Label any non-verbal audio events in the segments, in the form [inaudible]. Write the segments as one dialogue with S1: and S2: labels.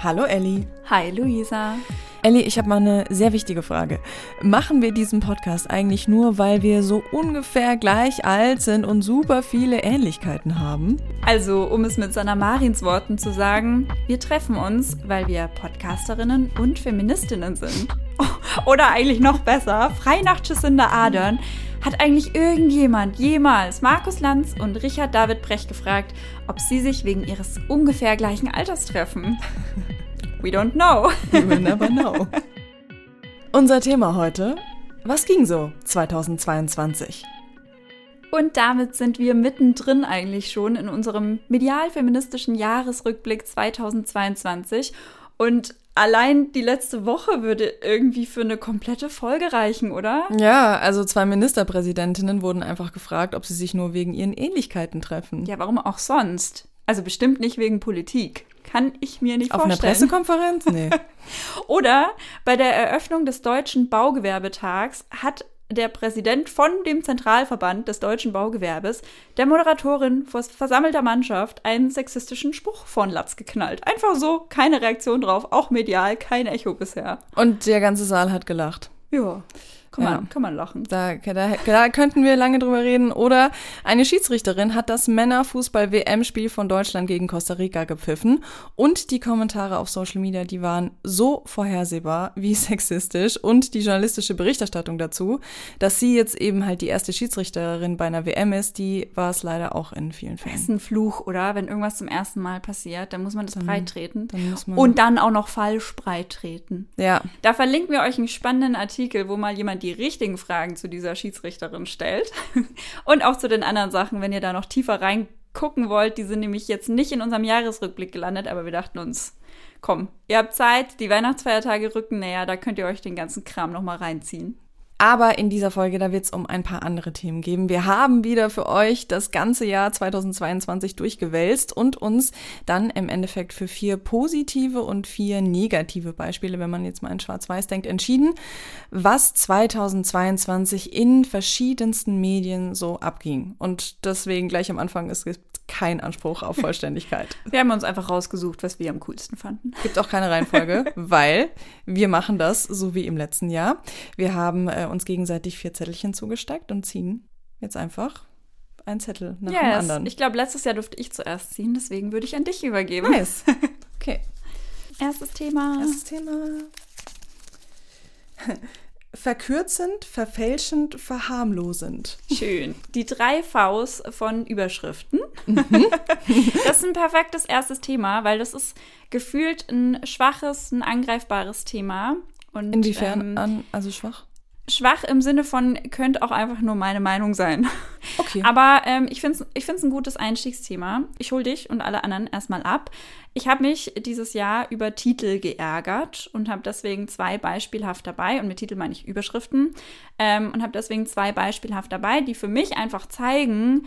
S1: Hallo Elli.
S2: Hi Luisa.
S1: Elli, ich habe mal eine sehr wichtige Frage. Machen wir diesen Podcast eigentlich nur, weil wir so ungefähr gleich alt sind und super viele Ähnlichkeiten haben?
S2: Also, um es mit Sanna Marins Worten zu sagen, wir treffen uns, weil wir Podcasterinnen und Feministinnen sind. [laughs] Oder eigentlich noch besser, frei nach Jacinda Adern hat eigentlich irgendjemand jemals Markus Lanz und Richard David Brecht gefragt, ob sie sich wegen ihres ungefähr gleichen Alters treffen? [laughs] We don't know.
S1: You will never know. [laughs] Unser Thema heute, was ging so 2022?
S2: Und damit sind wir mittendrin eigentlich schon in unserem medial-feministischen Jahresrückblick 2022. Und allein die letzte Woche würde irgendwie für eine komplette Folge reichen, oder?
S1: Ja, also zwei Ministerpräsidentinnen wurden einfach gefragt, ob sie sich nur wegen ihren Ähnlichkeiten treffen.
S2: Ja, warum auch sonst? Also bestimmt nicht wegen Politik. Kann ich mir nicht
S1: Auf
S2: vorstellen.
S1: einer Pressekonferenz? Nee. [laughs]
S2: Oder bei der Eröffnung des Deutschen Baugewerbetags hat der Präsident von dem Zentralverband des deutschen Baugewerbes der Moderatorin vor versammelter Mannschaft einen sexistischen Spruch von Latz geknallt. Einfach so, keine Reaktion drauf, auch medial, kein Echo bisher.
S1: Und der ganze Saal hat gelacht.
S2: Ja. Kann man,
S1: Ja.
S2: kann man lachen.
S1: Da, da, da könnten wir lange drüber reden. Oder eine Schiedsrichterin hat das Männerfußball-WM-Spiel von Deutschland gegen Costa Rica gepfiffen. Und die Kommentare auf Social Media, die waren so vorhersehbar wie [laughs] sexistisch. Und die journalistische Berichterstattung dazu, dass sie jetzt eben halt die erste Schiedsrichterin bei einer WM ist, die war es leider auch in vielen
S2: Das
S1: Fällen.
S2: ist ein Fluch, oder? Wenn irgendwas zum ersten Mal passiert, dann muss man das breit treten.
S1: Dann muss man,
S2: Und dann auch noch falsch breit treten.
S1: ja,
S2: Da verlinken wir euch einen spannenden Artikel, wo mal jemand die richtigen Fragen zu dieser Schiedsrichterin stellt. [laughs] Und auch zu den anderen Sachen, wenn ihr da noch tiefer reingucken wollt. Die sind nämlich jetzt nicht in unserem Jahresrückblick gelandet, aber wir dachten uns, komm, ihr habt Zeit, die Weihnachtsfeiertage rücken näher, da könnt ihr euch den ganzen Kram nochmal reinziehen.
S1: Aber in dieser Folge, da wird es um ein paar andere Themen geben. Wir haben wieder für euch das ganze Jahr 2022 durchgewälzt und uns dann im Endeffekt für vier positive und vier negative Beispiele, wenn man jetzt mal in Schwarz-Weiß denkt, entschieden, was 2022 in verschiedensten Medien so abging. Und deswegen gleich am Anfang, es gibt keinen Anspruch auf [laughs] Vollständigkeit.
S2: Wir haben uns einfach rausgesucht, was wir am coolsten fanden.
S1: Gibt auch keine Reihenfolge, [laughs] weil wir machen das so wie im letzten Jahr. Wir haben äh, uns gegenseitig vier Zettelchen zugesteckt und ziehen jetzt einfach einen Zettel nach dem
S2: Yes.
S1: anderen.
S2: Ich glaube, letztes Jahr durfte ich zuerst ziehen, deswegen würde ich an dich übergeben.
S1: Nice. [laughs] Okay.
S2: Erstes Thema.
S1: Erstes Thema. [laughs] Verkürzend, verfälschend, verharmlosend.
S2: Schön. Die drei Vs von Überschriften.
S1: Mhm. [laughs]
S2: das ist ein perfektes erstes Thema, weil das ist gefühlt ein schwaches, ein angreifbares Thema. Und,
S1: Inwiefern
S2: Ähm,
S1: an, also schwach?
S2: Schwach im Sinne von, könnte auch einfach nur meine Meinung sein.
S1: Okay.
S2: Aber ähm, ich finde es ich find's ein gutes Einstiegsthema. Ich hole dich und alle anderen erstmal ab. Ich habe mich dieses Jahr über Titel geärgert und habe deswegen zwei beispielhaft dabei, und mit Titel meine ich Überschriften, ähm, und habe deswegen zwei beispielhaft dabei, die für mich einfach zeigen,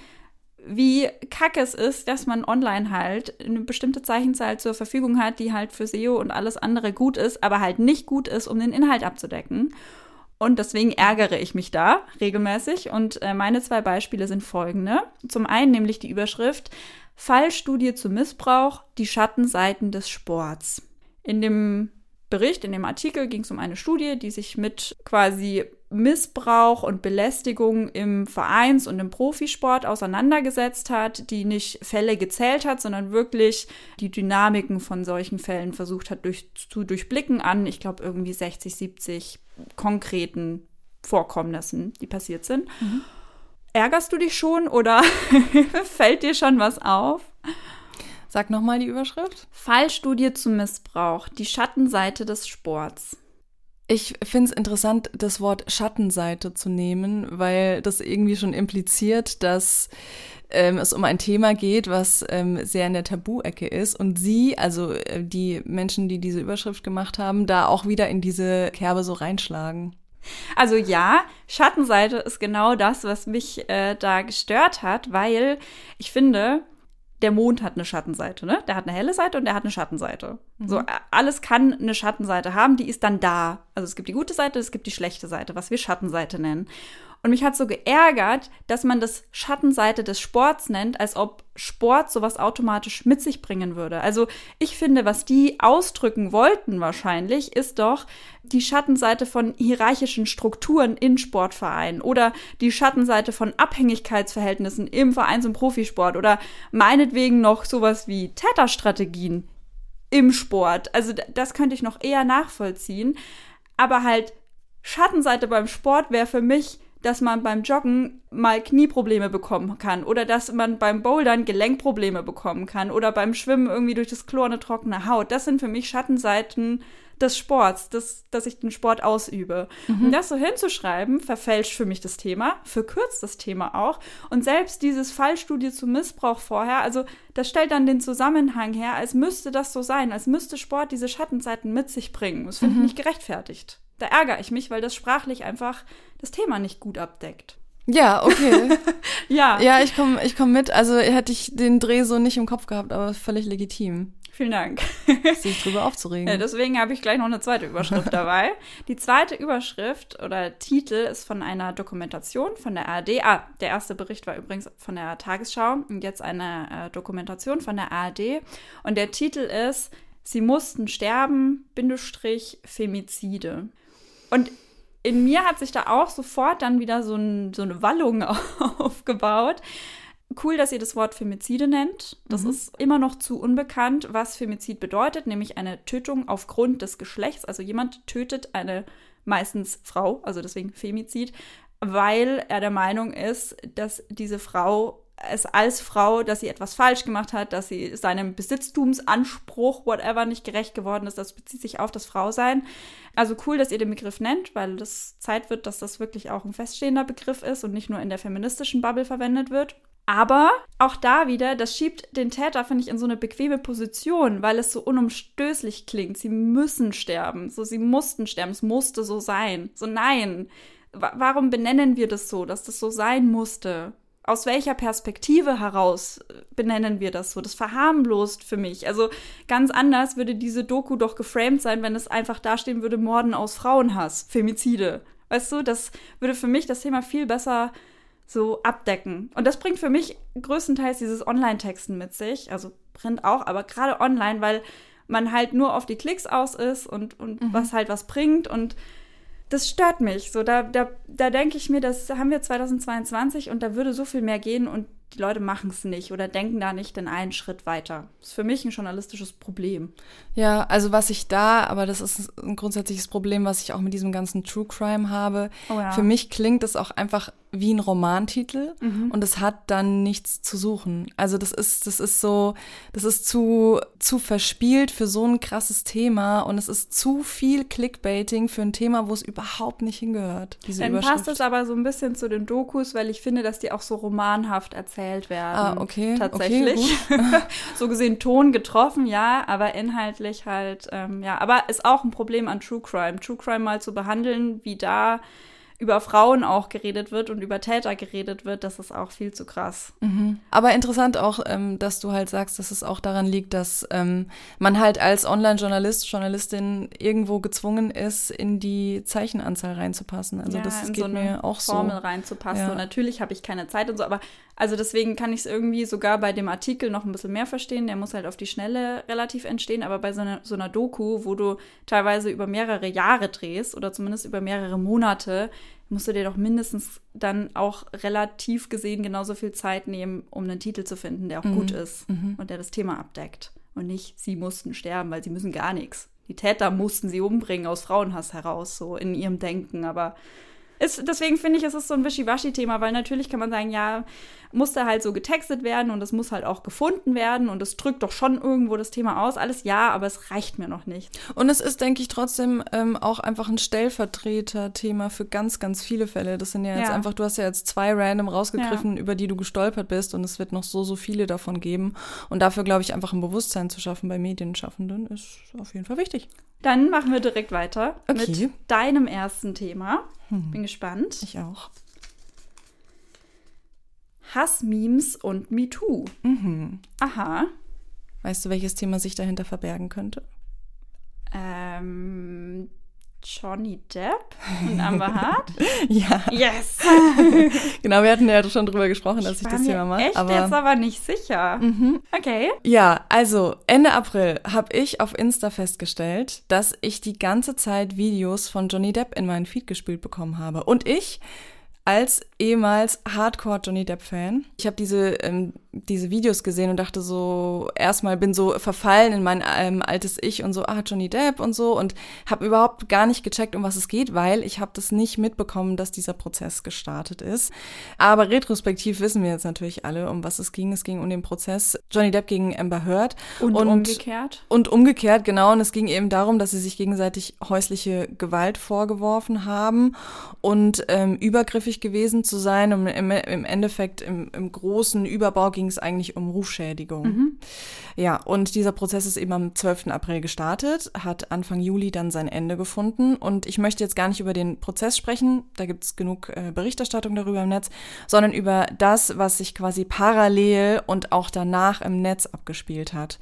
S2: wie kacke es ist, dass man online halt eine bestimmte Zeichenzahl zur Verfügung hat, die halt für SEO und alles andere gut ist, aber halt nicht gut ist, um den Inhalt abzudecken. Und deswegen ärgere ich mich da regelmäßig. Und äh, meine zwei Beispiele sind folgende. Zum einen nämlich die Überschrift Fallstudie zu Missbrauch, die Schattenseiten des Sports. In dem Bericht, in dem Artikel ging es um eine Studie, die sich mit quasi Missbrauch und Belästigung im Vereins- und im Profisport auseinandergesetzt hat, die nicht Fälle gezählt hat, sondern wirklich die Dynamiken von solchen Fällen versucht hat durch, zu durchblicken an, ich glaube, irgendwie 60, 70 konkreten Vorkommnissen, die passiert sind. Ärgerst du dich schon oder [laughs] fällt dir schon was auf?
S1: Sag nochmal die Überschrift.
S2: Fallstudie zum Missbrauch, die Schattenseite des Sports.
S1: Ich finde es interessant, das Wort Schattenseite zu nehmen, weil das irgendwie schon impliziert, dass ähm, es um ein Thema geht, was ähm, sehr in der Tabu-Ecke ist. Und sie, also äh, die Menschen, die diese Überschrift gemacht haben, da auch wieder in diese Kerbe so reinschlagen.
S2: Also ja, Schattenseite ist genau das, was mich äh, da gestört hat, weil ich finde, der Mond hat eine Schattenseite, ne? Der hat eine helle Seite und der hat eine Schattenseite. So, a- alles kann eine Schattenseite haben, die ist dann da. Also es gibt die gute Seite, es gibt die schlechte Seite, was wir Schattenseite nennen. Und mich hat so geärgert, dass man das Schattenseite des Sports nennt, als ob Sport sowas automatisch mit sich bringen würde. Also ich finde, was die ausdrücken wollten wahrscheinlich, ist doch die Schattenseite von hierarchischen Strukturen in Sportvereinen oder die Schattenseite von Abhängigkeitsverhältnissen im Vereins- und Profisport oder meinetwegen noch sowas wie Täterstrategien im Sport. Also das könnte ich noch eher nachvollziehen. Aber halt Schattenseite beim Sport wäre für mich dass man beim Joggen mal Knieprobleme bekommen kann oder dass man beim Bouldern Gelenkprobleme bekommen kann oder beim Schwimmen irgendwie durch das Chlor eine trockene Haut. Das sind für mich Schattenseiten des Sports, des, dass ich den Sport ausübe. Mhm. Und das so hinzuschreiben, verfälscht für mich das Thema, verkürzt das Thema auch. Und selbst dieses Fallstudie zum Missbrauch vorher, also das stellt dann den Zusammenhang her, als müsste das so sein, als müsste Sport diese Schattenseiten mit sich bringen. Das finde mhm. ich nicht gerechtfertigt. Da ärgere ich mich, weil das sprachlich einfach das Thema nicht gut abdeckt.
S1: Ja, okay. [laughs] ja. Ja, ich komme ich komm mit. Also hätte ich den Dreh so nicht im Kopf gehabt, aber völlig legitim.
S2: Vielen Dank.
S1: Sich drüber aufzuregen.
S2: Ja, deswegen habe ich gleich noch eine zweite Überschrift [laughs] dabei. Die zweite Überschrift oder Titel ist von einer Dokumentation von der ARD. Ah, der erste Bericht war übrigens von der Tagesschau und jetzt eine äh, Dokumentation von der ARD. Und der Titel ist Sie mussten sterben, Bindestrich, Femizide. Und in mir hat sich da auch sofort dann wieder so, ein, so eine Wallung [laughs] aufgebaut. Cool, dass ihr das Wort Femizide nennt. Das mhm. ist immer noch zu unbekannt, was Femizid bedeutet, nämlich eine Tötung aufgrund des Geschlechts. Also jemand tötet eine meistens Frau, also deswegen Femizid, weil er der Meinung ist, dass diese Frau es als Frau, dass sie etwas falsch gemacht hat, dass sie seinem Besitztumsanspruch, whatever, nicht gerecht geworden ist. Das bezieht sich auf das Frausein. Also cool, dass ihr den Begriff nennt, weil das Zeit wird, dass das wirklich auch ein feststehender Begriff ist und nicht nur in der feministischen Bubble verwendet wird. Aber auch da wieder, das schiebt den Täter, finde ich, in so eine bequeme Position, weil es so unumstößlich klingt. Sie müssen sterben. So, sie mussten sterben. Es musste so sein. So, nein. Warum benennen wir das so, dass das so sein musste? Aus welcher Perspektive heraus äh, benennen wir das so? Das verharmlost für mich. Also ganz anders würde diese Doku doch geframed sein, wenn es einfach dastehen würde, Morden aus Frauenhass, Femizide. Weißt du, das würde für mich das Thema viel besser so abdecken. Und das bringt für mich größtenteils dieses Online-Texten mit sich, also Print auch, aber gerade online, weil man halt nur auf die Klicks aus ist und, und mhm. was halt was bringt und das stört mich. So, da, da, da denke ich mir, das haben wir 2022 und da würde so viel mehr gehen und die Leute machen es nicht oder denken da nicht in einen Schritt weiter. Das ist für mich ein journalistisches Problem.
S1: Ja, also was ich da, aber das ist ein grundsätzliches Problem, was ich auch mit diesem ganzen True Crime habe. Oh ja. Für mich klingt es auch einfach wie ein Romantitel mhm. und es hat dann nichts zu suchen. Also das ist, das ist so, das ist zu, zu verspielt für so ein krasses Thema und es ist zu viel Clickbaiting für ein Thema, wo es überhaupt nicht hingehört.
S2: Dann passt es aber so ein bisschen zu den Dokus, weil ich finde, dass die auch so romanhaft erzählt werden.
S1: Ah, okay.
S2: Tatsächlich. Okay, [laughs] so gesehen Ton getroffen, ja, aber inhaltlich halt, ähm, ja. Aber ist auch ein Problem an True Crime. True Crime mal zu behandeln, wie da über Frauen auch geredet wird und über Täter geredet wird, das ist auch viel zu krass.
S1: Mhm. Aber interessant auch, ähm, dass du halt sagst, dass es auch daran liegt, dass ähm, man halt als Online-Journalist, Journalistin irgendwo gezwungen ist, in die Zeichenanzahl reinzupassen. Also ja, das geht so mir auch
S2: so. Formel reinzupassen. Ja. Und natürlich habe ich keine Zeit und so, aber also deswegen kann ich es irgendwie sogar bei dem Artikel noch ein bisschen mehr verstehen. Der muss halt auf die Schnelle relativ entstehen, aber bei so einer, so einer Doku, wo du teilweise über mehrere Jahre drehst oder zumindest über mehrere Monate, musst du dir doch mindestens dann auch relativ gesehen genauso viel Zeit nehmen, um einen Titel zu finden, der auch mhm. gut ist mhm. und der das Thema abdeckt. Und nicht, sie mussten sterben, weil sie müssen gar nichts. Die Täter mussten sie umbringen aus Frauenhass heraus, so in ihrem Denken, aber ist, deswegen finde ich, es ist so ein Wischiwaschi-Thema, weil natürlich kann man sagen, ja, muss da halt so getextet werden und es muss halt auch gefunden werden und es drückt doch schon irgendwo das Thema aus. Alles ja, aber es reicht mir noch nicht.
S1: Und es ist, denke ich, trotzdem ähm, auch einfach ein Stellvertreter-Thema für ganz, ganz viele Fälle. Das sind ja jetzt ja. einfach, du hast ja jetzt zwei random rausgegriffen, ja. über die du gestolpert bist und es wird noch so, so viele davon geben. Und dafür, glaube ich, einfach ein Bewusstsein zu schaffen bei Medienschaffenden ist auf jeden Fall wichtig.
S2: Dann machen wir direkt weiter okay. mit deinem ersten Thema. Hm. Bin gespannt.
S1: Ich auch.
S2: Hassmemes und MeToo.
S1: Mhm.
S2: Aha.
S1: Weißt du, welches Thema sich dahinter verbergen könnte?
S2: Ähm, Johnny Depp und Amber [laughs] Hart?
S1: ja.
S2: Yes! [laughs]
S1: genau, wir hatten ja schon drüber gesprochen, dass ich,
S2: ich
S1: das Thema mache.
S2: Echt
S1: aber
S2: jetzt aber nicht sicher.
S1: Mhm.
S2: Okay.
S1: Ja, also Ende April habe ich auf Insta festgestellt, dass ich die ganze Zeit Videos von Johnny Depp in meinen Feed gespielt bekommen habe. Und ich als ehemals Hardcore Johnny Depp Fan. Ich habe diese ähm, diese Videos gesehen und dachte so, erstmal bin so verfallen in mein ähm, altes Ich und so, ah, Johnny Depp und so und habe überhaupt gar nicht gecheckt, um was es geht, weil ich habe das nicht mitbekommen, dass dieser Prozess gestartet ist. Aber retrospektiv wissen wir jetzt natürlich alle, um was es ging. Es ging um den Prozess Johnny Depp gegen Amber Heard.
S2: Und, und umgekehrt.
S1: Und umgekehrt, genau. Und es ging eben darum, dass sie sich gegenseitig häusliche Gewalt vorgeworfen haben und ähm, übergriffig gewesen zu sein. Und im, im Endeffekt im, im großen Überbau ging es eigentlich um Rufschädigung. Mhm. Ja, und dieser Prozess ist eben am 12. April gestartet, hat Anfang Juli dann sein Ende gefunden. Und ich möchte jetzt gar nicht über den Prozess sprechen, da gibt es genug äh, Berichterstattung darüber im Netz, sondern über das, was sich quasi parallel und auch danach im Netz abgespielt hat.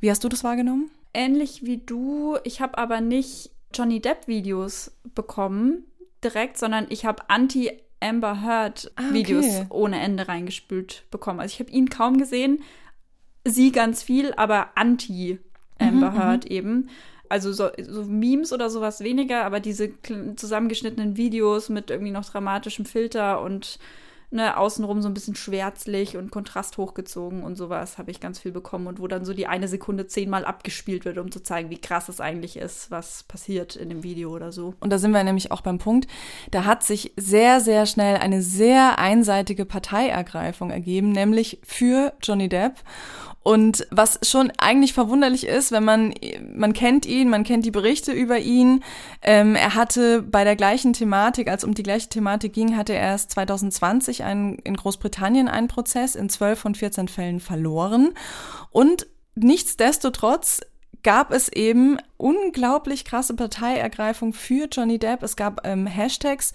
S1: Wie hast du das wahrgenommen?
S2: Ähnlich wie du. Ich habe aber nicht Johnny Depp-Videos bekommen direkt, sondern ich habe Anti- Amber Heard ah, Videos okay. ohne Ende reingespült bekommen. Also ich habe ihn kaum gesehen, sie ganz viel, aber anti Amber mhm, Heard mhm. eben. Also so, so, Memes oder sowas weniger, aber diese zusammengeschnittenen Videos mit irgendwie noch dramatischem Filter und ne, außenrum so ein bisschen schwärzlich und Kontrast hochgezogen und sowas habe ich ganz viel bekommen und wo dann so die eine Sekunde zehnmal abgespielt wird, um zu zeigen, wie krass es eigentlich ist, was passiert in dem Video oder so.
S1: Und da sind wir nämlich auch beim Punkt, da hat sich sehr, sehr schnell eine sehr einseitige Parteiergreifung ergeben, nämlich für Johnny Depp. Und was schon eigentlich verwunderlich ist, wenn man, man kennt ihn, man kennt die Berichte über ihn. Ähm, er hatte bei der gleichen Thematik, als um die gleiche Thematik ging, hatte er erst 2020 einen, in Großbritannien einen Prozess in 12 von 14 Fällen verloren. Und nichtsdestotrotz gab es eben unglaublich krasse Parteiergreifung für Johnny Depp. Es gab ähm, Hashtags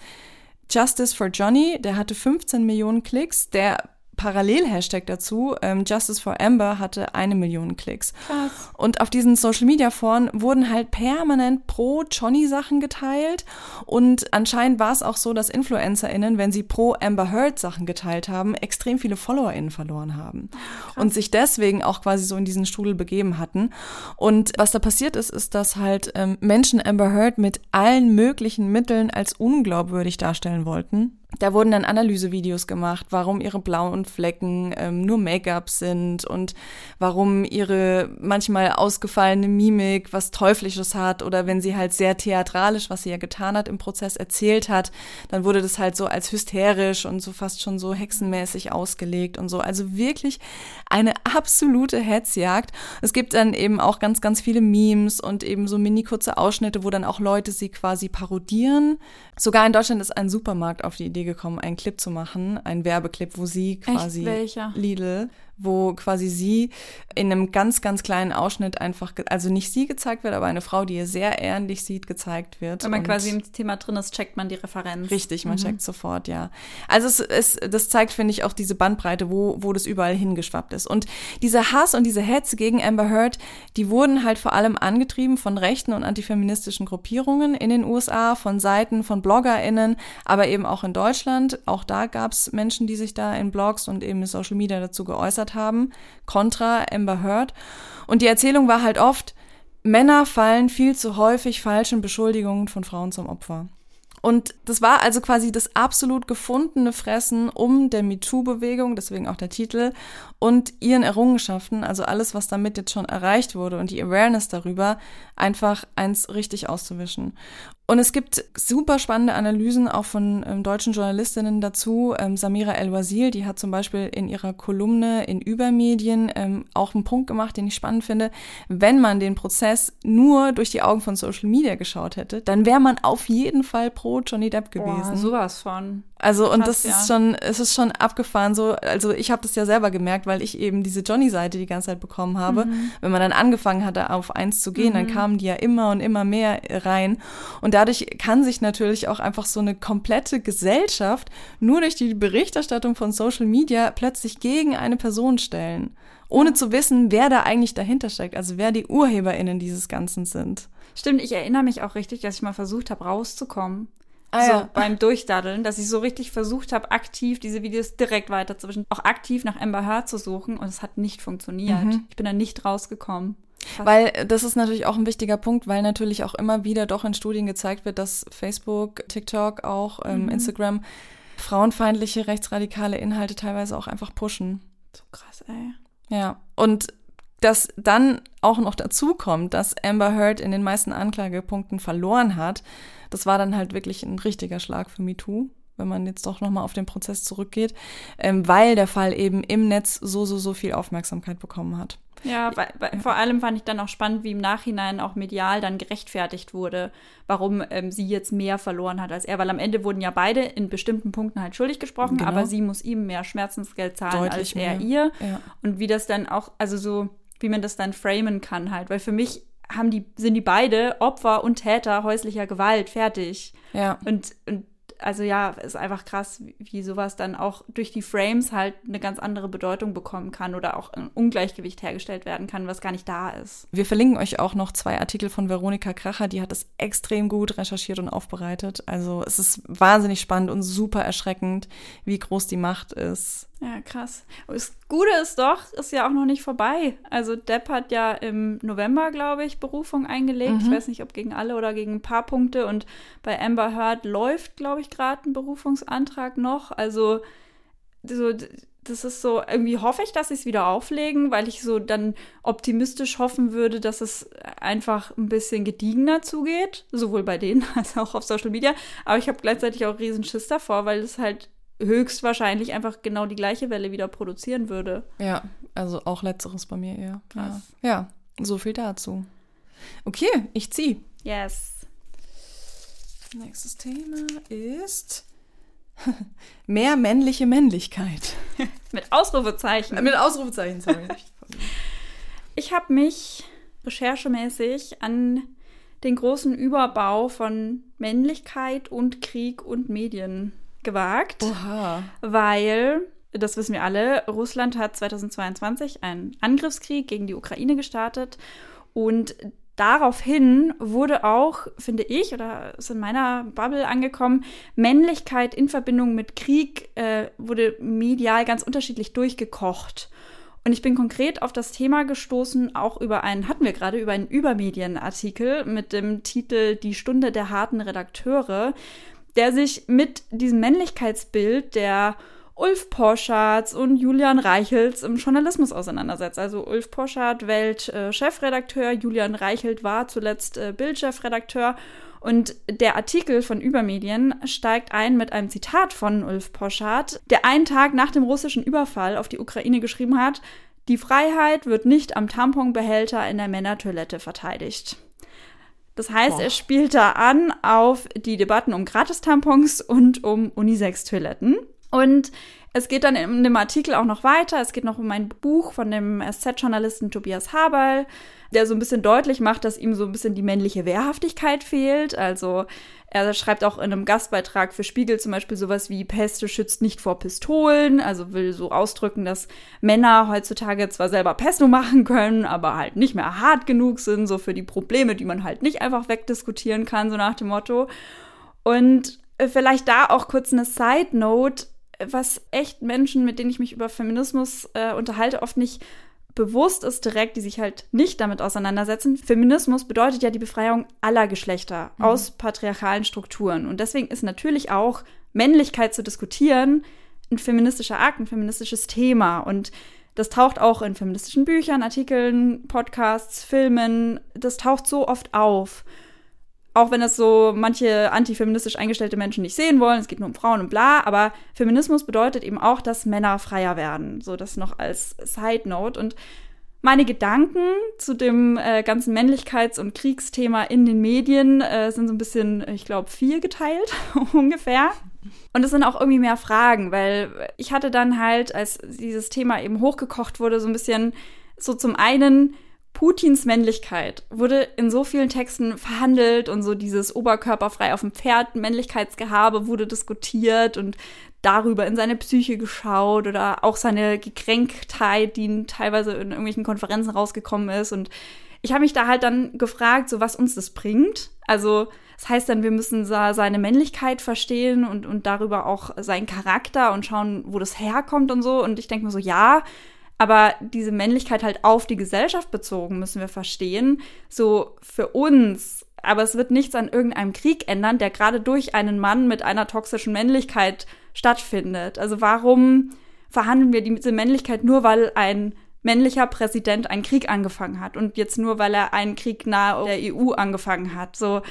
S1: Justice for Johnny, der hatte 15 Millionen Klicks, der Parallel-Hashtag dazu, ähm, Justice for Amber, hatte eine Million Klicks. Krass. Und auf diesen Social-Media-Foren wurden halt permanent pro Johnny-Sachen geteilt. Und anscheinend war es auch so, dass InfluencerInnen, wenn sie pro Amber Heard Sachen geteilt haben, extrem viele FollowerInnen verloren haben. Krass. Und sich deswegen auch quasi so in diesen Strudel begeben hatten. Und was da passiert ist, ist, dass halt ähm, Menschen Amber Heard mit allen möglichen Mitteln als unglaubwürdig darstellen wollten da wurden dann Analysevideos gemacht, warum ihre blauen Flecken ähm, nur Make-up sind und warum ihre manchmal ausgefallene Mimik was Teuflisches hat oder wenn sie halt sehr theatralisch, was sie ja getan hat im Prozess, erzählt hat, dann wurde das halt so als hysterisch und so fast schon so hexenmäßig ausgelegt und so. Also wirklich eine absolute Hetzjagd. Es gibt dann eben auch ganz, ganz viele Memes und eben so mini kurze Ausschnitte, wo dann auch Leute sie quasi parodieren. Sogar in Deutschland ist ein Supermarkt auf die Idee Idee gekommen, einen Clip zu machen, einen Werbeclip, wo sie quasi
S2: Echt?
S1: Lidl wo quasi sie in einem ganz, ganz kleinen Ausschnitt einfach, also nicht sie gezeigt wird, aber eine Frau, die ihr sehr ähnlich sieht, gezeigt wird.
S2: Wenn man quasi im Thema drin ist, checkt man die Referenz.
S1: Richtig, man mhm. checkt sofort, ja. Also es, es das zeigt, finde ich, auch diese Bandbreite, wo, wo das überall hingeschwappt ist. Und dieser Hass und diese Hetze gegen Amber Heard, die wurden halt vor allem angetrieben von rechten und antifeministischen Gruppierungen in den USA, von Seiten von BloggerInnen, aber eben auch in Deutschland. Auch da gab es Menschen, die sich da in Blogs und eben in Social Media dazu geäußert geäußert haben, kontra Amber Heard. Und die Erzählung war halt oft, Männer fallen viel zu häufig falschen Beschuldigungen von Frauen zum Opfer. Und das war also quasi das absolut gefundene Fressen um der MeToo-Bewegung, deswegen auch der Titel, und ihren Errungenschaften, also alles, was damit jetzt schon erreicht wurde und die Awareness darüber, einfach eins richtig auszuwischen. Und es gibt super spannende Analysen auch von ähm, deutschen Journalistinnen dazu. Ähm, Samira El-Wazil, die hat zum Beispiel in ihrer Kolumne in Übermedien ähm, auch einen Punkt gemacht, den ich spannend finde. Wenn man den Prozess nur durch die Augen von Social Media geschaut hätte, dann wäre man auf jeden Fall pro Johnny Depp gewesen. Boah,
S2: sowas von.
S1: Also und
S2: Krass,
S1: das ist
S2: ja.
S1: schon, es ist schon abgefahren so. Also ich habe das ja selber gemerkt, weil ich eben diese Johnny-Seite die ganze Zeit bekommen habe.
S2: Mhm.
S1: Wenn man dann angefangen hatte, auf eins zu gehen, dann kamen die ja immer und immer mehr rein. Und dadurch kann sich natürlich auch einfach so eine komplette Gesellschaft nur durch die Berichterstattung von Social Media plötzlich gegen eine Person stellen. Ohne zu wissen, wer da eigentlich dahinter steckt, also wer die UrheberInnen dieses Ganzen sind.
S2: Stimmt, ich erinnere mich auch richtig, dass ich mal versucht habe, rauszukommen.
S1: Ah,
S2: so
S1: ja.
S2: beim Durchdaddeln, dass ich so richtig versucht habe, aktiv diese Videos direkt weiterzuwischen, auch aktiv nach Amber Heard zu suchen und es hat nicht funktioniert.
S1: Mhm.
S2: Ich bin da nicht rausgekommen. Krass.
S1: Weil äh, das ist natürlich auch ein wichtiger Punkt, weil natürlich auch immer wieder doch in Studien gezeigt wird, dass Facebook, TikTok, auch ähm,
S2: Mhm.
S1: Instagram frauenfeindliche, rechtsradikale Inhalte teilweise auch einfach pushen.
S2: so krass, ey.
S1: Ja. Und dass dann auch noch dazu kommt, dass Amber Heard in den meisten Anklagepunkten verloren hat, das war dann halt wirklich ein richtiger Schlag für MeToo, wenn man jetzt doch nochmal auf den Prozess zurückgeht, ähm, weil der Fall eben im Netz so, so, so viel Aufmerksamkeit bekommen hat.
S2: Ja, weil, weil, vor allem fand ich dann auch spannend, wie im Nachhinein auch medial dann gerechtfertigt wurde, warum ähm, sie jetzt mehr verloren hat als er. Weil am Ende wurden ja beide in bestimmten Punkten halt schuldig gesprochen,
S1: Genau.
S2: aber sie muss ihm mehr Schmerzensgeld zahlen
S1: Deutlich
S2: als er
S1: mehr.
S2: ihr.
S1: Ja.
S2: Und wie das dann auch, also so, wie man das dann framen kann halt. Weil für mich haben die, sind die beide Opfer und Täter häuslicher Gewalt fertig.
S1: Ja.
S2: Und, und also ja, ist einfach krass, wie, wie sowas dann auch durch die Frames halt eine ganz andere Bedeutung bekommen kann oder auch ein Ungleichgewicht hergestellt werden kann, was gar nicht da ist.
S1: Wir verlinken euch auch noch zwei Artikel von Veronika Kracher, die hat es extrem gut recherchiert und aufbereitet. Also es ist wahnsinnig spannend und super erschreckend, wie groß die Macht ist.
S2: Ja, krass. Das Gute ist doch, ist ja auch noch nicht vorbei. Also Depp hat ja im November, glaube ich, Berufung eingelegt. Ich weiß nicht, ob gegen alle oder gegen ein paar Punkte. Und bei Amber Heard läuft, glaube ich, gerade ein Berufungsantrag noch. Also so, das ist so, irgendwie hoffe ich, dass sie es wieder auflegen, weil ich so dann optimistisch hoffen würde, dass es einfach ein bisschen gediegener zugeht, sowohl bei denen [laughs] als auch auf Social Media. Aber ich habe gleichzeitig auch riesen Schiss davor, weil es halt höchstwahrscheinlich einfach genau die gleiche Welle wieder produzieren würde.
S1: Ja, also auch letzteres bei mir eher.
S2: Krass.
S1: Ja, ja so viel dazu. Okay, ich zieh.
S2: Yes.
S1: Nächstes Thema ist [laughs] mehr männliche Männlichkeit. [laughs]
S2: Mit Ausrufezeichen.
S1: Mit Ausrufezeichen, sorry. [laughs]
S2: Ich habe mich recherchemäßig an den großen Überbau von Männlichkeit und Krieg und Medien gewagt,
S1: Oha.
S2: weil, das wissen wir alle, Russland hat 2022 einen Angriffskrieg gegen die Ukraine gestartet und daraufhin wurde auch, finde ich, oder ist in meiner Bubble angekommen, Männlichkeit in Verbindung mit Krieg äh, wurde medial ganz unterschiedlich durchgekocht. Und ich bin konkret auf das Thema gestoßen, auch über einen, hatten wir gerade, über einen Übermedienartikel mit dem Titel Die Stunde der harten Redakteure, der sich mit diesem Männlichkeitsbild der Ulf Porschards und Julian Reichels im Journalismus auseinandersetzt. Also Ulf Porschardt, Welt-Chefredakteur, Julian Reichelt war zuletzt äh, Bild-Chefredakteur. Und der Artikel von Übermedien steigt ein mit einem Zitat von Ulf Poschardt, der einen Tag nach dem russischen Überfall auf die Ukraine geschrieben hat, die Freiheit wird nicht am Tamponbehälter in der Männertoilette verteidigt. Das heißt,
S1: Boah.
S2: er spielt da an auf die Debatten um Gratistampons und um Unisex-Toiletten. Und es geht dann in dem Artikel auch noch weiter. Es geht noch um ein Buch von dem SZ-Journalisten Tobias Haberl, der so ein bisschen deutlich macht, dass ihm so ein bisschen die männliche Wehrhaftigkeit fehlt. Also er schreibt auch in einem Gastbeitrag für Spiegel zum Beispiel sowas wie Peste schützt nicht vor Pistolen. Also will so ausdrücken, dass Männer heutzutage zwar selber Pesto machen können, aber halt nicht mehr hart genug sind, so für die Probleme, die man halt nicht einfach wegdiskutieren kann, so nach dem Motto. Und äh, vielleicht da auch kurz eine Side Note, was echt Menschen, mit denen ich mich über Feminismus äh, unterhalte, oft nicht bewusst ist direkt, die sich halt nicht damit auseinandersetzen. Feminismus bedeutet ja die Befreiung aller Geschlechter
S1: Mhm.
S2: aus patriarchalen Strukturen. Und deswegen ist natürlich auch Männlichkeit zu diskutieren ein feministischer Akt, ein feministisches Thema. Und das taucht auch in feministischen Büchern, Artikeln, Podcasts, Filmen. Das taucht so oft auf auch wenn das so manche antifeministisch eingestellte Menschen nicht sehen wollen, es geht nur um Frauen und bla, aber Feminismus bedeutet eben auch, dass Männer freier werden. So das noch als Side Note. Und meine Gedanken zu dem äh, ganzen Männlichkeits- und Kriegsthema in den Medien äh, sind so ein bisschen, ich glaube, vier geteilt [laughs] ungefähr. Und es sind auch irgendwie mehr Fragen, weil ich hatte dann halt, als dieses Thema eben hochgekocht wurde, so ein bisschen so zum einen Putins Männlichkeit wurde in so vielen Texten verhandelt und so dieses oberkörperfrei auf dem Pferd Männlichkeitsgehabe wurde diskutiert und darüber in seine Psyche geschaut oder auch seine Gekränktheit, die teilweise in irgendwelchen Konferenzen rausgekommen ist und ich habe mich da halt dann gefragt, so was uns das bringt. Also das heißt dann, wir müssen seine Männlichkeit verstehen und, und darüber auch seinen Charakter und schauen, wo das herkommt und so. Und ich denke mir so, ja, aber diese Männlichkeit halt auf die Gesellschaft bezogen müssen wir verstehen. So für uns. Aber es wird nichts an irgendeinem Krieg ändern, der gerade durch einen Mann mit einer toxischen Männlichkeit stattfindet. Also warum verhandeln wir diese Männlichkeit nur, weil ein männlicher Präsident einen Krieg angefangen hat und jetzt nur, weil er einen Krieg nahe der EU angefangen hat. So,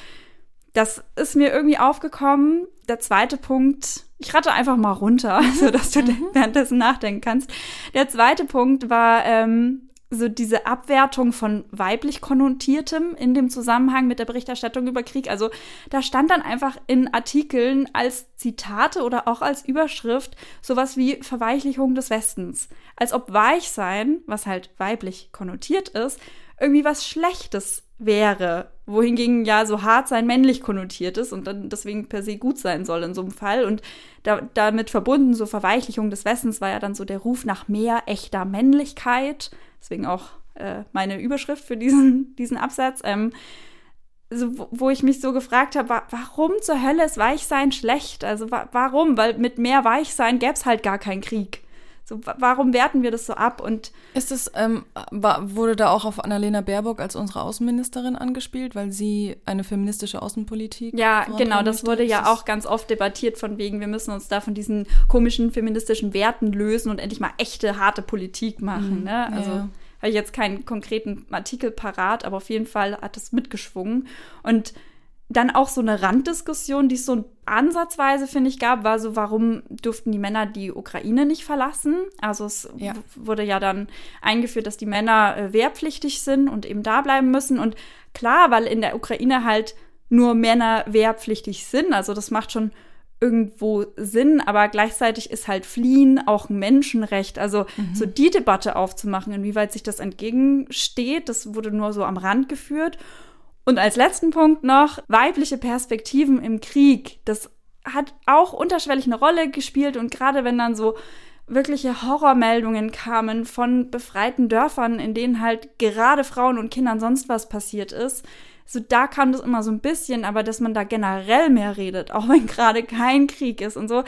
S2: das ist mir irgendwie aufgekommen. Der zweite Punkt, ich rate einfach mal runter, [laughs] sodass du mhm. währenddessen nachdenken kannst. Der zweite Punkt war ähm, so diese Abwertung von weiblich Konnotiertem in dem Zusammenhang mit der Berichterstattung über Krieg. Also da stand dann einfach in Artikeln als Zitate oder auch als Überschrift sowas wie Verweichlichung des Westens. Als ob Weichsein, was halt weiblich konnotiert ist, irgendwie was Schlechtes wäre. Wohingegen ja so hart sein männlich konnotiert ist und dann deswegen per se gut sein soll in so einem Fall. Und da, damit verbunden, so Verweichlichung des Westens war ja dann so der Ruf nach mehr echter Männlichkeit. Deswegen auch äh, meine Überschrift für diesen, [laughs] diesen Absatz. Ähm, so, wo, wo ich mich so gefragt habe, wa warum zur Hölle ist Weichsein schlecht? Also wa warum? Weil mit mehr Weichsein gäbe es halt gar keinen Krieg. So, warum werten wir das so ab? Und
S1: ist es, ähm, wurde da auch auf Annalena Baerbock als unsere Außenministerin angespielt, weil sie eine feministische Außenpolitik?
S2: Ja, genau, das wurde ja auch ganz oft debattiert von wegen, wir müssen uns da von diesen komischen feministischen Werten lösen und endlich mal echte, harte Politik machen. Mhm, ne? Also ja. habe ich jetzt keinen konkreten Artikel parat, aber auf jeden Fall hat es mitgeschwungen. Und dann auch so eine Randdiskussion, die es so ansatzweise, finde ich, gab, war so, warum durften die Männer die Ukraine nicht verlassen? Also es ja. wurde ja dann eingeführt, dass die Männer äh, wehrpflichtig sind und eben da bleiben müssen. Und klar, weil in der Ukraine halt nur Männer wehrpflichtig sind, also das macht schon irgendwo Sinn, aber gleichzeitig ist halt Fliehen auch ein Menschenrecht. Also mhm. so die Debatte aufzumachen, inwieweit sich das entgegensteht, das wurde nur so am Rand geführt. Und als letzten Punkt noch weibliche Perspektiven im Krieg. Das hat auch unterschwellig eine Rolle gespielt und gerade wenn dann so wirkliche Horrormeldungen kamen von befreiten Dörfern, in denen halt gerade Frauen und Kindern sonst was passiert ist, so da kam das immer so ein bisschen, aber dass man da generell mehr redet, auch wenn gerade kein Krieg ist und so,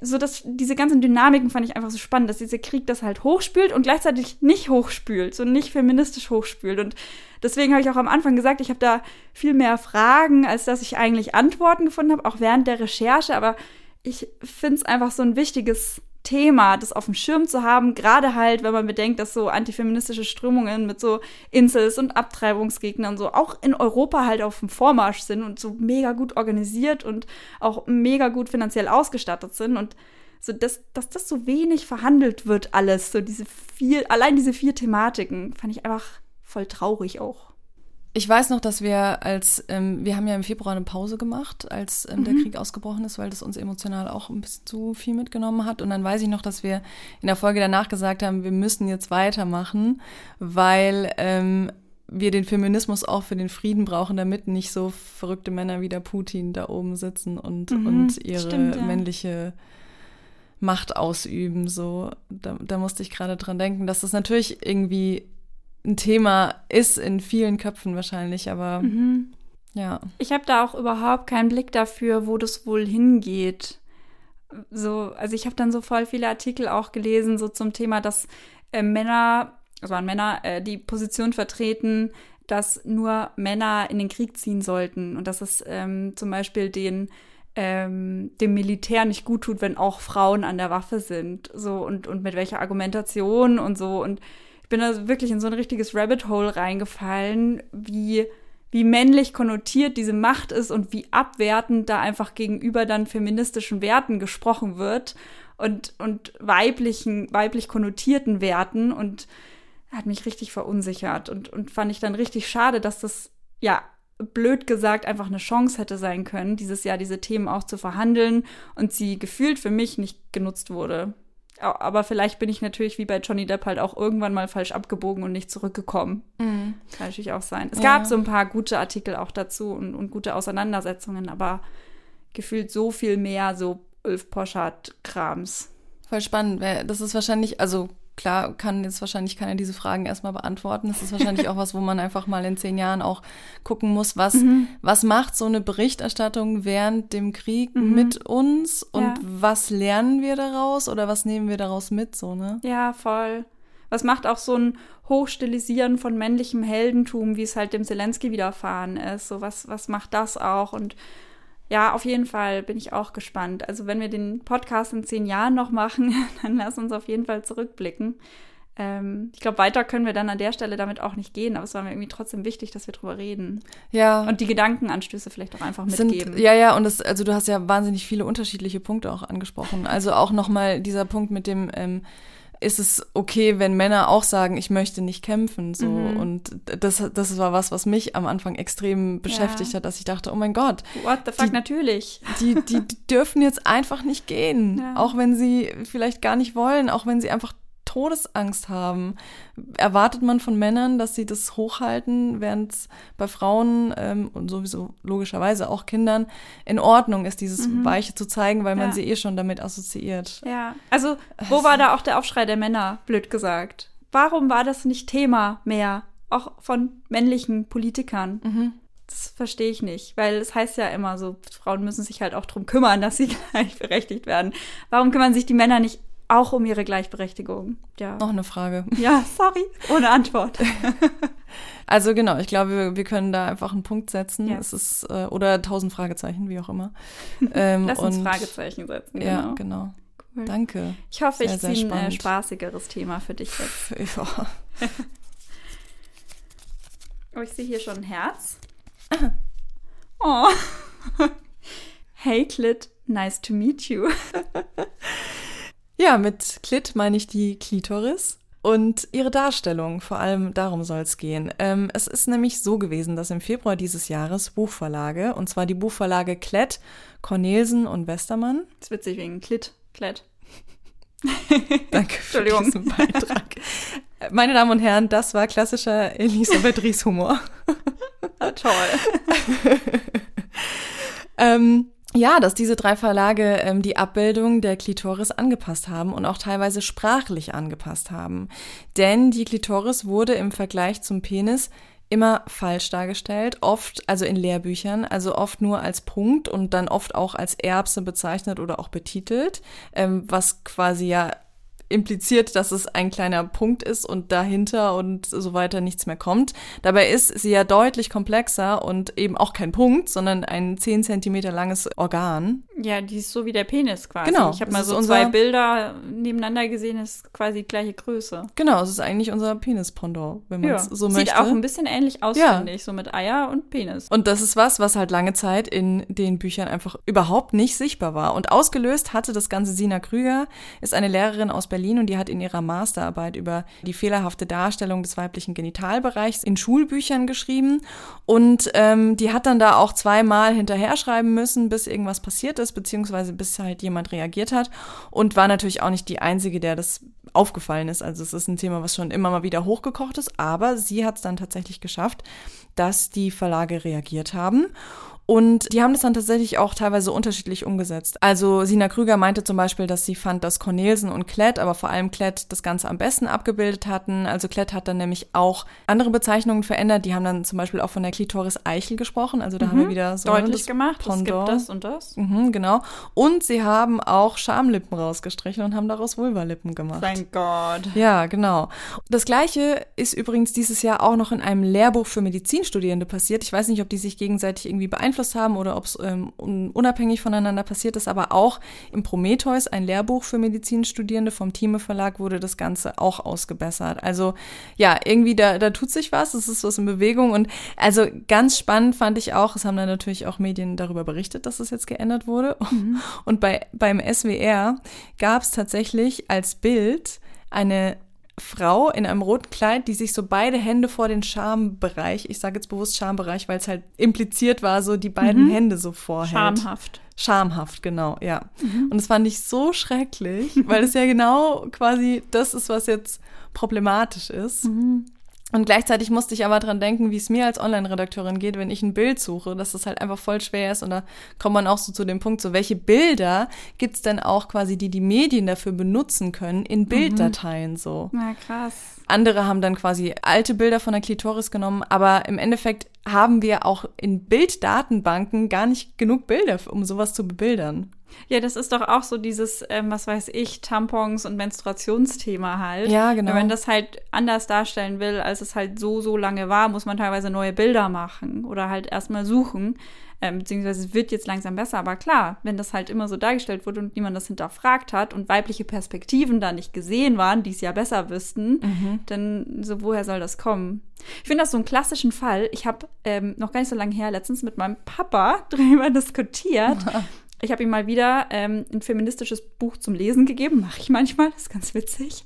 S2: so dass diese ganzen Dynamiken fand ich einfach so spannend, dass dieser Krieg das halt hochspült und gleichzeitig nicht hochspült, so nicht feministisch hochspült. Und deswegen habe ich auch am Anfang gesagt, ich habe da viel mehr Fragen, als dass ich eigentlich Antworten gefunden habe, auch während der Recherche. Aber ich finde es einfach so ein wichtiges Thema, das auf dem Schirm zu haben, gerade halt, wenn man bedenkt, dass so antifeministische Strömungen mit so Insels und Abtreibungsgegnern so auch in Europa halt auf dem Vormarsch sind und so mega gut organisiert und auch mega gut finanziell ausgestattet sind und so, dass, dass das so wenig verhandelt wird alles, so diese vier, allein diese vier Thematiken, fand ich einfach voll traurig auch.
S1: Ich weiß noch, dass wir als, ähm, wir haben ja im Februar eine Pause gemacht, als ähm, mhm. der Krieg ausgebrochen ist, weil das uns emotional auch ein bisschen zu viel mitgenommen hat. Und dann weiß ich noch, dass wir in der Folge danach gesagt haben, wir müssen jetzt weitermachen, weil ähm, wir den Feminismus auch für den Frieden brauchen, damit nicht so verrückte Männer wie der Putin da oben sitzen und, mhm, und ihre stimmt, ja. männliche Macht ausüben. So, da, da musste ich gerade dran denken, dass das natürlich irgendwie ein Thema ist in vielen Köpfen wahrscheinlich, aber mhm. ja.
S2: Ich habe da auch überhaupt keinen Blick dafür, wo das wohl hingeht. So, also ich habe dann so voll viele Artikel auch gelesen, so zum Thema, dass äh, Männer, also waren Männer, äh, die Position vertreten, dass nur Männer in den Krieg ziehen sollten und dass es ähm, zum Beispiel den ähm, dem Militär nicht gut tut, wenn auch Frauen an der Waffe sind. So und, und mit welcher Argumentation und so. Und bin da wirklich in so ein richtiges Rabbit Hole reingefallen, wie, wie männlich konnotiert diese Macht ist und wie abwertend da einfach gegenüber dann feministischen Werten gesprochen wird und, und weiblichen, weiblich konnotierten Werten und hat mich richtig verunsichert und, und fand ich dann richtig schade, dass das ja blöd gesagt einfach eine Chance hätte sein können, dieses Jahr diese Themen auch zu verhandeln und sie gefühlt für mich nicht genutzt wurde. Aber vielleicht bin ich natürlich wie bei Johnny Depp halt auch irgendwann mal falsch abgebogen und nicht zurückgekommen. Mhm. Kann natürlich auch sein. Es ja. gab so ein paar gute Artikel auch dazu und, und gute Auseinandersetzungen, aber gefühlt so viel mehr so Ulf Poschardt-Krams.
S1: Voll spannend. Das ist wahrscheinlich, also klar kann jetzt wahrscheinlich keiner diese Fragen erstmal beantworten. Das ist wahrscheinlich auch [laughs] was, wo man einfach mal in zehn Jahren auch gucken muss, was, mhm. was macht so eine Berichterstattung während dem Krieg mhm. mit uns und ja. was lernen wir daraus oder was nehmen wir daraus mit, so, ne?
S2: Ja, voll. Was macht auch so ein Hochstilisieren von männlichem Heldentum, wie es halt dem Zelensky widerfahren ist? So, was, was macht das auch? Und ja, auf jeden Fall bin ich auch gespannt. Also wenn wir den Podcast in zehn Jahren noch machen, [laughs] dann lass uns auf jeden Fall zurückblicken. Ähm, ich glaube, weiter können wir dann an der Stelle damit auch nicht gehen, aber es war mir irgendwie trotzdem wichtig, dass wir drüber reden.
S1: Ja.
S2: Und die Gedankenanstöße vielleicht auch einfach mitgeben.
S1: Sind, ja, ja, und das, also du hast ja wahnsinnig viele unterschiedliche Punkte auch angesprochen. Also auch nochmal dieser Punkt mit dem, ähm, ist es okay, wenn Männer auch sagen, ich möchte nicht kämpfen. So. Mhm. Und das, das war was, was mich am Anfang extrem beschäftigt ja. hat, dass ich dachte, oh mein Gott.
S2: What the fuck, die, natürlich.
S1: Die, die, die, dürfen jetzt einfach nicht gehen. Ja. Auch wenn sie vielleicht gar nicht wollen, auch wenn sie einfach Todesangst haben. Erwartet man von Männern, dass sie das hochhalten, während es bei Frauen ähm, und sowieso logischerweise auch Kindern in Ordnung ist, dieses mhm. Weiche zu zeigen, weil ja. man sie eh schon damit assoziiert.
S2: Ja, also wo war da auch der Aufschrei der Männer, blöd gesagt? Warum war das nicht Thema mehr, auch von männlichen Politikern? Mhm. Das verstehe ich nicht, weil es heißt ja immer so, Frauen müssen sich halt auch darum kümmern, dass sie [laughs] gleichberechtigt werden. Warum kümmern sich die Männer nicht auch um ihre Gleichberechtigung. Ja.
S1: Noch eine Frage.
S2: Ja, sorry, ohne Antwort. [laughs]
S1: also genau, ich glaube, wir, wir, können da einfach einen Punkt setzen. Ja. Es ist äh, oder tausend Fragezeichen, wie auch immer. [laughs]
S2: Ähm, Lass uns und, Fragezeichen setzen.
S1: Genau. Ja, genau. Cool. Danke.
S2: Ich hoffe, sehr, ich ziehe ein äh, spaßigeres Thema für dich jetzt. [laughs] Ja. oh, ich sehe hier schon ein Herz. Oh. hey Clit, nice to meet you.
S1: Ja, mit Klit meine ich die Klitoris und ihre Darstellung. Vor allem darum soll es gehen. Ähm, es ist nämlich so gewesen, dass im Februar dieses Jahres Buchverlage, und zwar die Buchverlage Klett, Cornelsen und Westermann.
S2: Das ist witzig wegen Klit, Klett. [laughs]
S1: Danke für diesen Beitrag. [laughs] Meine Damen und Herren, das war klassischer Elisabeth Ries Humor. [laughs]
S2: Toll.
S1: ähm, ja, dass diese drei Verlage ähm, die Abbildung der Klitoris angepasst haben und auch teilweise sprachlich angepasst haben. Denn die Klitoris wurde im Vergleich zum Penis immer falsch dargestellt, oft, also in Lehrbüchern, also oft nur als Punkt und dann oft auch als Erbse bezeichnet oder auch betitelt, ähm, was quasi ja impliziert, dass es ein kleiner Punkt ist und dahinter und so weiter nichts mehr kommt. Dabei ist sie ja deutlich komplexer und eben auch kein Punkt, sondern ein 10 Zentimeter langes Organ.
S2: Ja, die ist so wie der Penis quasi.
S1: Genau.
S2: Ich habe mal so zwei Bilder nebeneinander gesehen, ist quasi die gleiche Größe.
S1: Genau, es ist eigentlich unser Penis-Pendant, wenn man es ja. so Sieht möchte.
S2: Sieht auch ein bisschen ähnlich aus, ja. finde ich, so mit Eier und Penis.
S1: Und das ist was, was halt lange Zeit in den Büchern einfach überhaupt nicht sichtbar war. Und ausgelöst hatte das Ganze Sina Krüger, ist eine Lehrerin aus Berlin, Berlin und die hat in ihrer Masterarbeit über die fehlerhafte Darstellung des weiblichen Genitalbereichs in Schulbüchern geschrieben. Und ähm, die hat dann da auch zweimal hinterher schreiben müssen, bis irgendwas passiert ist, beziehungsweise bis halt jemand reagiert hat. Und war natürlich auch nicht die Einzige, der das aufgefallen ist. Also es ist ein Thema, was schon immer mal wieder hochgekocht ist, aber sie hat es dann tatsächlich geschafft, dass die Verlage reagiert haben. Und die haben das dann tatsächlich auch teilweise unterschiedlich umgesetzt. Also Sina Krüger meinte zum Beispiel, dass sie fand, dass Cornelsen und Klett, aber vor allem Klett, das Ganze am besten abgebildet hatten. Also Klett hat dann nämlich auch andere Bezeichnungen verändert. Die haben dann zum Beispiel auch von der Klitoris Eichel gesprochen. Also da mhm. haben wir mhm. wieder so
S2: deutlich gemacht. Pendant. Es gibt das und das.
S1: Mhm, genau. Und sie haben auch Schamlippen rausgestrichen und haben daraus Vulvalippen gemacht.
S2: Thank God.
S1: Ja, genau. Das gleiche ist übrigens dieses Jahr auch noch in einem Lehrbuch für Medizinstudierende passiert. Ich weiß nicht, ob die sich gegenseitig irgendwie beeinflussen beeinflusst haben oder ob es ähm, unabhängig voneinander passiert ist, aber auch im Prometheus, ein Lehrbuch für Medizinstudierende vom Thieme Verlag, wurde das Ganze auch ausgebessert. Also ja, irgendwie da, da tut sich was, es ist was in Bewegung und also ganz spannend fand ich auch, es haben dann natürlich auch Medien darüber berichtet, dass es das jetzt geändert wurde. Mhm. Und bei, beim SWR gab es tatsächlich als Bild eine Frau in einem roten Kleid, die sich so beide Hände vor den Schambereich, ich sage jetzt bewusst Schambereich, weil es halt impliziert war, so die beiden mhm. Hände so vorhält.
S2: Schamhaft.
S1: Schamhaft, genau, ja. Mhm. Und das fand ich so schrecklich, [laughs] weil es ja genau quasi das ist, was jetzt problematisch ist. Mhm. Und gleichzeitig musste ich aber dran denken, wie es mir als Online-Redakteurin geht, wenn ich ein Bild suche, dass das halt einfach voll schwer ist. Und da kommt man auch so zu dem Punkt, so welche Bilder gibt's denn auch quasi, die die Medien dafür benutzen können, in mhm. Bilddateien so.
S2: Na krass.
S1: Andere haben dann quasi alte Bilder von der Klitoris genommen, aber im Endeffekt haben wir auch in Bilddatenbanken gar nicht genug Bilder, um sowas zu bebildern.
S2: Ja, das ist doch auch so dieses, ähm, was weiß ich, Tampons und Menstruationsthema halt.
S1: Ja, genau.
S2: Wenn man das halt anders darstellen will, als es halt so, so lange war, muss man teilweise neue Bilder machen oder halt erstmal suchen. Ähm, beziehungsweise es wird jetzt langsam besser, aber klar, wenn das halt immer so dargestellt wurde und niemand das hinterfragt hat und weibliche Perspektiven da nicht gesehen waren, die es ja besser wüssten, mhm. dann so, woher soll das kommen? Ich finde das so einen klassischen Fall. Ich habe ähm, noch gar nicht so lange her letztens mit meinem Papa [laughs] drüber diskutiert. Ich habe ihm mal wieder ähm, ein feministisches Buch zum Lesen gegeben. Mache ich manchmal, das ist ganz witzig.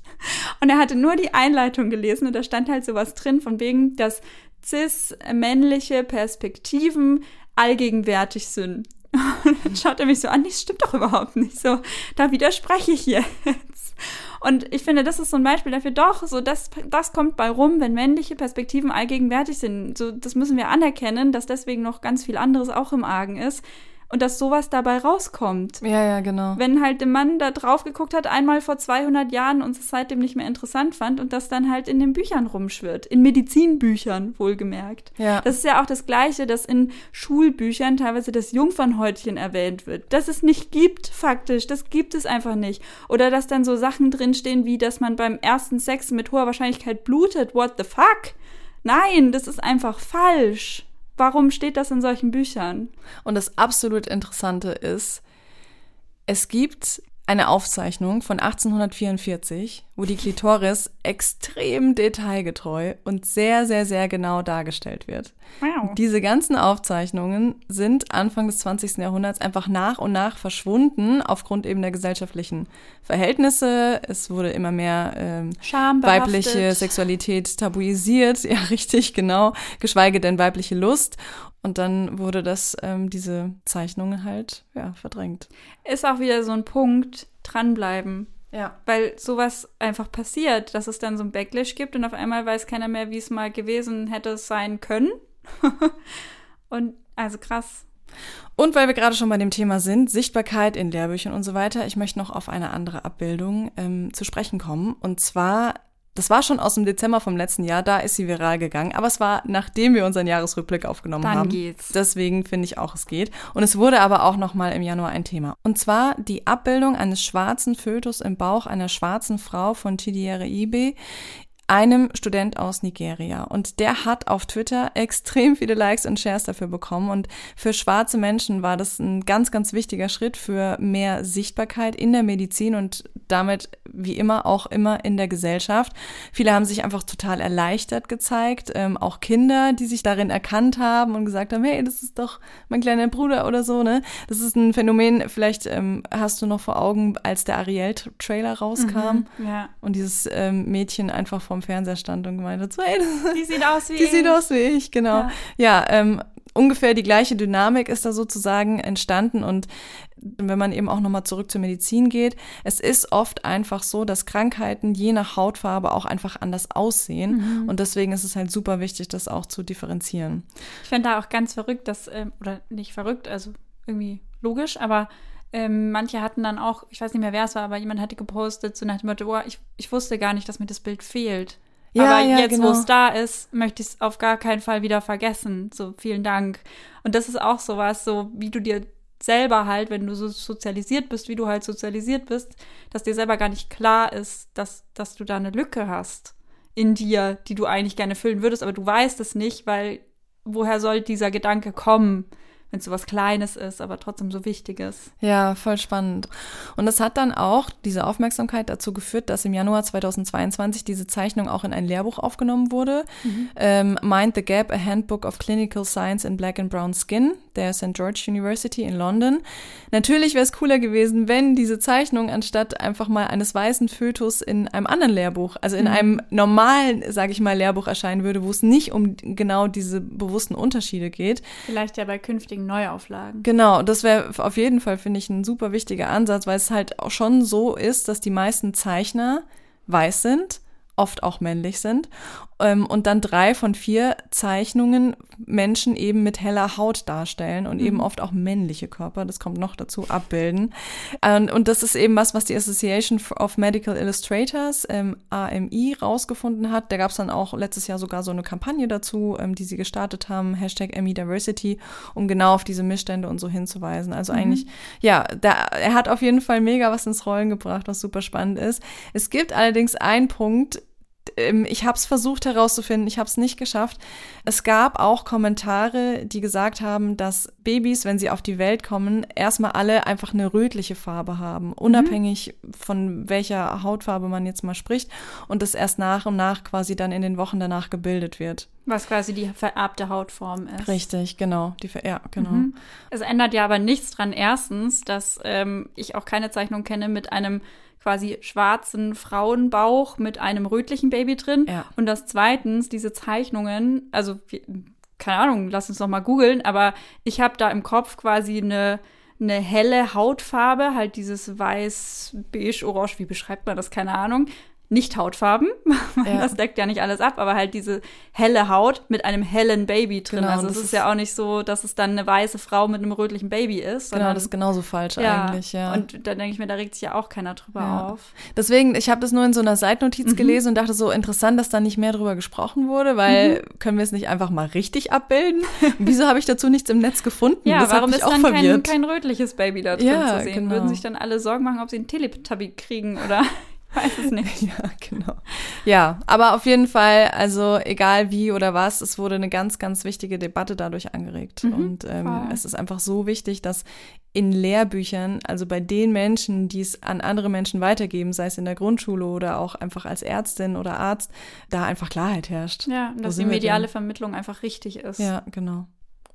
S2: Und er hatte nur die Einleitung gelesen und da stand halt sowas drin, von wegen, dass cis-männliche Perspektiven allgegenwärtig sind. [laughs] Und dann schaut er mich so an, das stimmt doch überhaupt nicht so. Da widerspreche ich jetzt. Und ich finde, das ist so ein Beispiel dafür, doch, so das, das kommt bei rum, wenn männliche Perspektiven allgegenwärtig sind. So, das müssen wir anerkennen, dass deswegen noch ganz viel anderes auch im Argen ist und dass sowas dabei rauskommt.
S1: Ja, ja, genau.
S2: Wenn halt der Mann da drauf geguckt hat, einmal vor 200 Jahren und es seitdem nicht mehr interessant fand und das dann halt in den Büchern rumschwirrt. In Medizinbüchern, wohlgemerkt. Ja. Das ist ja auch das Gleiche, dass in Schulbüchern teilweise das Jungfernhäutchen erwähnt wird. Dass es nicht gibt, faktisch. Das gibt es einfach nicht. Oder dass dann so Sachen drinstehen, wie, dass man beim ersten Sex mit hoher Wahrscheinlichkeit blutet. What the fuck? Nein, das ist einfach falsch. Warum steht das in solchen Büchern?
S1: Und das absolut Interessante ist, es gibt eine Aufzeichnung von 1844, wo die Klitoris extrem detailgetreu und sehr, sehr, sehr genau dargestellt wird. Wow. Diese ganzen Aufzeichnungen sind Anfang des 20. Jahrhunderts einfach nach und nach verschwunden aufgrund eben der gesellschaftlichen Verhältnisse. Es wurde immer mehr ähm, weibliche Sexualität tabuisiert, [laughs] ja richtig, genau, geschweige denn weibliche Lust. Und dann wurde das, ähm, diese Zeichnungen halt, ja, verdrängt.
S2: Ist auch wieder so ein Punkt, dranbleiben. Ja. Weil sowas einfach passiert, dass es dann so ein Backlash gibt und auf einmal weiß keiner mehr, wie es mal gewesen hätte sein können. [laughs] und also krass.
S1: Und weil wir gerade schon bei dem Thema sind, Sichtbarkeit in Lehrbüchern und so weiter, ich möchte noch auf eine andere Abbildung ähm, zu sprechen kommen. Und zwar das war schon aus dem Dezember vom letzten Jahr, da ist sie viral gegangen. Aber es war, nachdem wir unseren Jahresrückblick aufgenommen
S2: Dann
S1: haben.
S2: geht's.
S1: Deswegen finde ich auch, es geht. Und es wurde aber auch nochmal im Januar ein Thema. Und zwar die Abbildung eines schwarzen Fötus im Bauch einer schwarzen Frau von Chidiere Ibe einem Student aus Nigeria. Und der hat auf Twitter [laughs] extrem viele Likes und Shares dafür bekommen. Und für schwarze Menschen war das ein ganz, ganz wichtiger Schritt für mehr Sichtbarkeit in der Medizin und damit, wie immer, auch immer in der Gesellschaft. Viele haben sich einfach total erleichtert gezeigt. Ähm, auch Kinder, die sich darin erkannt haben und gesagt haben, hey, das ist doch mein kleiner Bruder oder so, ne? Das ist ein Phänomen, vielleicht ähm, hast du noch vor Augen, als der Ariel-Trailer rauskam
S2: mhm, ja.
S1: und dieses ähm, Mädchen einfach vom vorm Fernseher stand und gemeint hat, so, ey, [laughs]
S2: die sieht aus wie
S1: die ich. Die sieht aus wie ich, genau. Ja, ja ähm, ungefähr die gleiche Dynamik ist da sozusagen entstanden und wenn man eben auch nochmal zurück zur Medizin geht, es ist oft einfach so, dass Krankheiten je nach Hautfarbe auch einfach anders aussehen mhm. und deswegen ist es halt super wichtig, das auch zu differenzieren.
S2: Ich finde da auch ganz verrückt, dass, ähm, oder nicht verrückt, also irgendwie logisch, aber ähm, manche hatten dann auch, ich weiß nicht mehr, wer es war, aber jemand hatte gepostet, so nach dem Motto, oh, ich, ich wusste gar nicht, dass mir das Bild fehlt. Ja, aber ja, jetzt, genau. wo es da ist, möchte ich es auf gar keinen Fall wieder vergessen. So, vielen Dank. Und das ist auch sowas, so wie du dir selber halt, wenn du so sozialisiert bist, wie du halt sozialisiert bist, dass dir selber gar nicht klar ist, dass, dass du da eine Lücke hast in dir, die du eigentlich gerne füllen würdest, aber du weißt es nicht, weil woher soll dieser Gedanke kommen? Wenn es so was Kleines ist, aber trotzdem so Wichtiges.
S1: Ja, voll spannend. Und das hat dann auch diese Aufmerksamkeit dazu geführt, dass im Januar 2022 diese Zeichnung auch in ein Lehrbuch aufgenommen wurde. Mhm. Ähm, Mind the Gap, a Handbook of Clinical Science in Black and Brown Skin, der St. George University in London. Natürlich wäre es cooler gewesen, wenn diese Zeichnung anstatt einfach mal eines weißen Fötus in einem anderen Lehrbuch, also in mhm. einem normalen, sage ich mal, Lehrbuch erscheinen würde, wo es nicht um genau diese bewussten Unterschiede geht.
S2: Vielleicht ja bei künftigen zukünftigen Neuauflagen.
S1: Genau, das wäre auf jeden Fall, finde ich, ein super wichtiger Ansatz, weil es halt auch schon so ist, dass die meisten Zeichner weiß sind oft auch männlich sind. Ähm, und dann drei von vier Zeichnungen Menschen eben mit heller Haut darstellen und mhm. eben oft auch männliche Körper, das kommt noch dazu, abbilden. Und, und das ist eben was, was die Association of Medical Illustrators, ähm, AMI, rausgefunden hat. Da gab es dann auch letztes Jahr sogar so eine Kampagne dazu, ähm, die sie gestartet haben, Hashtag AMI Diversity, um genau auf diese Missstände und so hinzuweisen. Also mhm. eigentlich, ja, da, er hat auf jeden Fall mega was ins Rollen gebracht, was super spannend ist. Es gibt allerdings einen Punkt, ähm, ich habe es versucht herauszufinden, ich habe es nicht geschafft. Es gab auch Kommentare, die gesagt haben, dass Babys, wenn sie auf die Welt kommen, erstmal alle einfach eine rötliche Farbe haben, unabhängig mhm. von welcher Hautfarbe man jetzt mal spricht und das erst nach und nach quasi dann in den Wochen danach gebildet wird.
S2: Was quasi die vererbte Hautform ist.
S1: Richtig, genau. Die, ja, genau.
S2: Mhm. Es ändert ja aber nichts dran. Erstens, dass ähm, ich auch keine Zeichnung kenne mit einem quasi schwarzen Frauenbauch mit einem rötlichen Baby drin. Ja. Und das zweitens, diese Zeichnungen, also keine Ahnung, lass uns noch mal googeln, aber ich habe da im Kopf quasi eine eine helle Hautfarbe, halt dieses weiß, beige, orange, wie beschreibt man das, keine Ahnung, nicht Hautfarben, [laughs] ja. das deckt ja nicht alles ab, aber halt diese helle Haut mit einem hellen Baby drin. Genau, also es ist ja auch nicht so, dass es dann eine weiße Frau mit einem rötlichen Baby ist.
S1: Genau, das ist genauso falsch ja, eigentlich, ja.
S2: Und da denke ich mir, da regt sich ja auch keiner drüber ja. auf.
S1: Deswegen, ich habe das nur in so einer Seitnotiz mhm. gelesen und dachte so, interessant, dass da nicht mehr drüber gesprochen wurde, weil mhm. können wir es nicht einfach mal richtig abbilden? [laughs] Wieso habe ich dazu nichts im Netz gefunden?
S2: Ja, das warum ist dann kein, kein, rötliches Baby da drin zu sehen? Genau. Würden sich dann alle Sorgen machen, ob sie einen Teletubby kriegen oder weiß es nicht. [laughs]
S1: ja, genau. Ja, aber auf jeden Fall, also egal wie oder was, es wurde eine ganz, ganz wichtige Debatte dadurch angeregt. Mhm, und ähm, es ist einfach so wichtig, dass in Lehrbüchern, also bei den Menschen, die es an andere Menschen weitergeben, sei es in der Grundschule oder auch einfach als Ärztin oder Arzt, da einfach Klarheit herrscht.
S2: Ja, und dass die mediale Vermittlung einfach richtig ist.
S1: Ja, genau.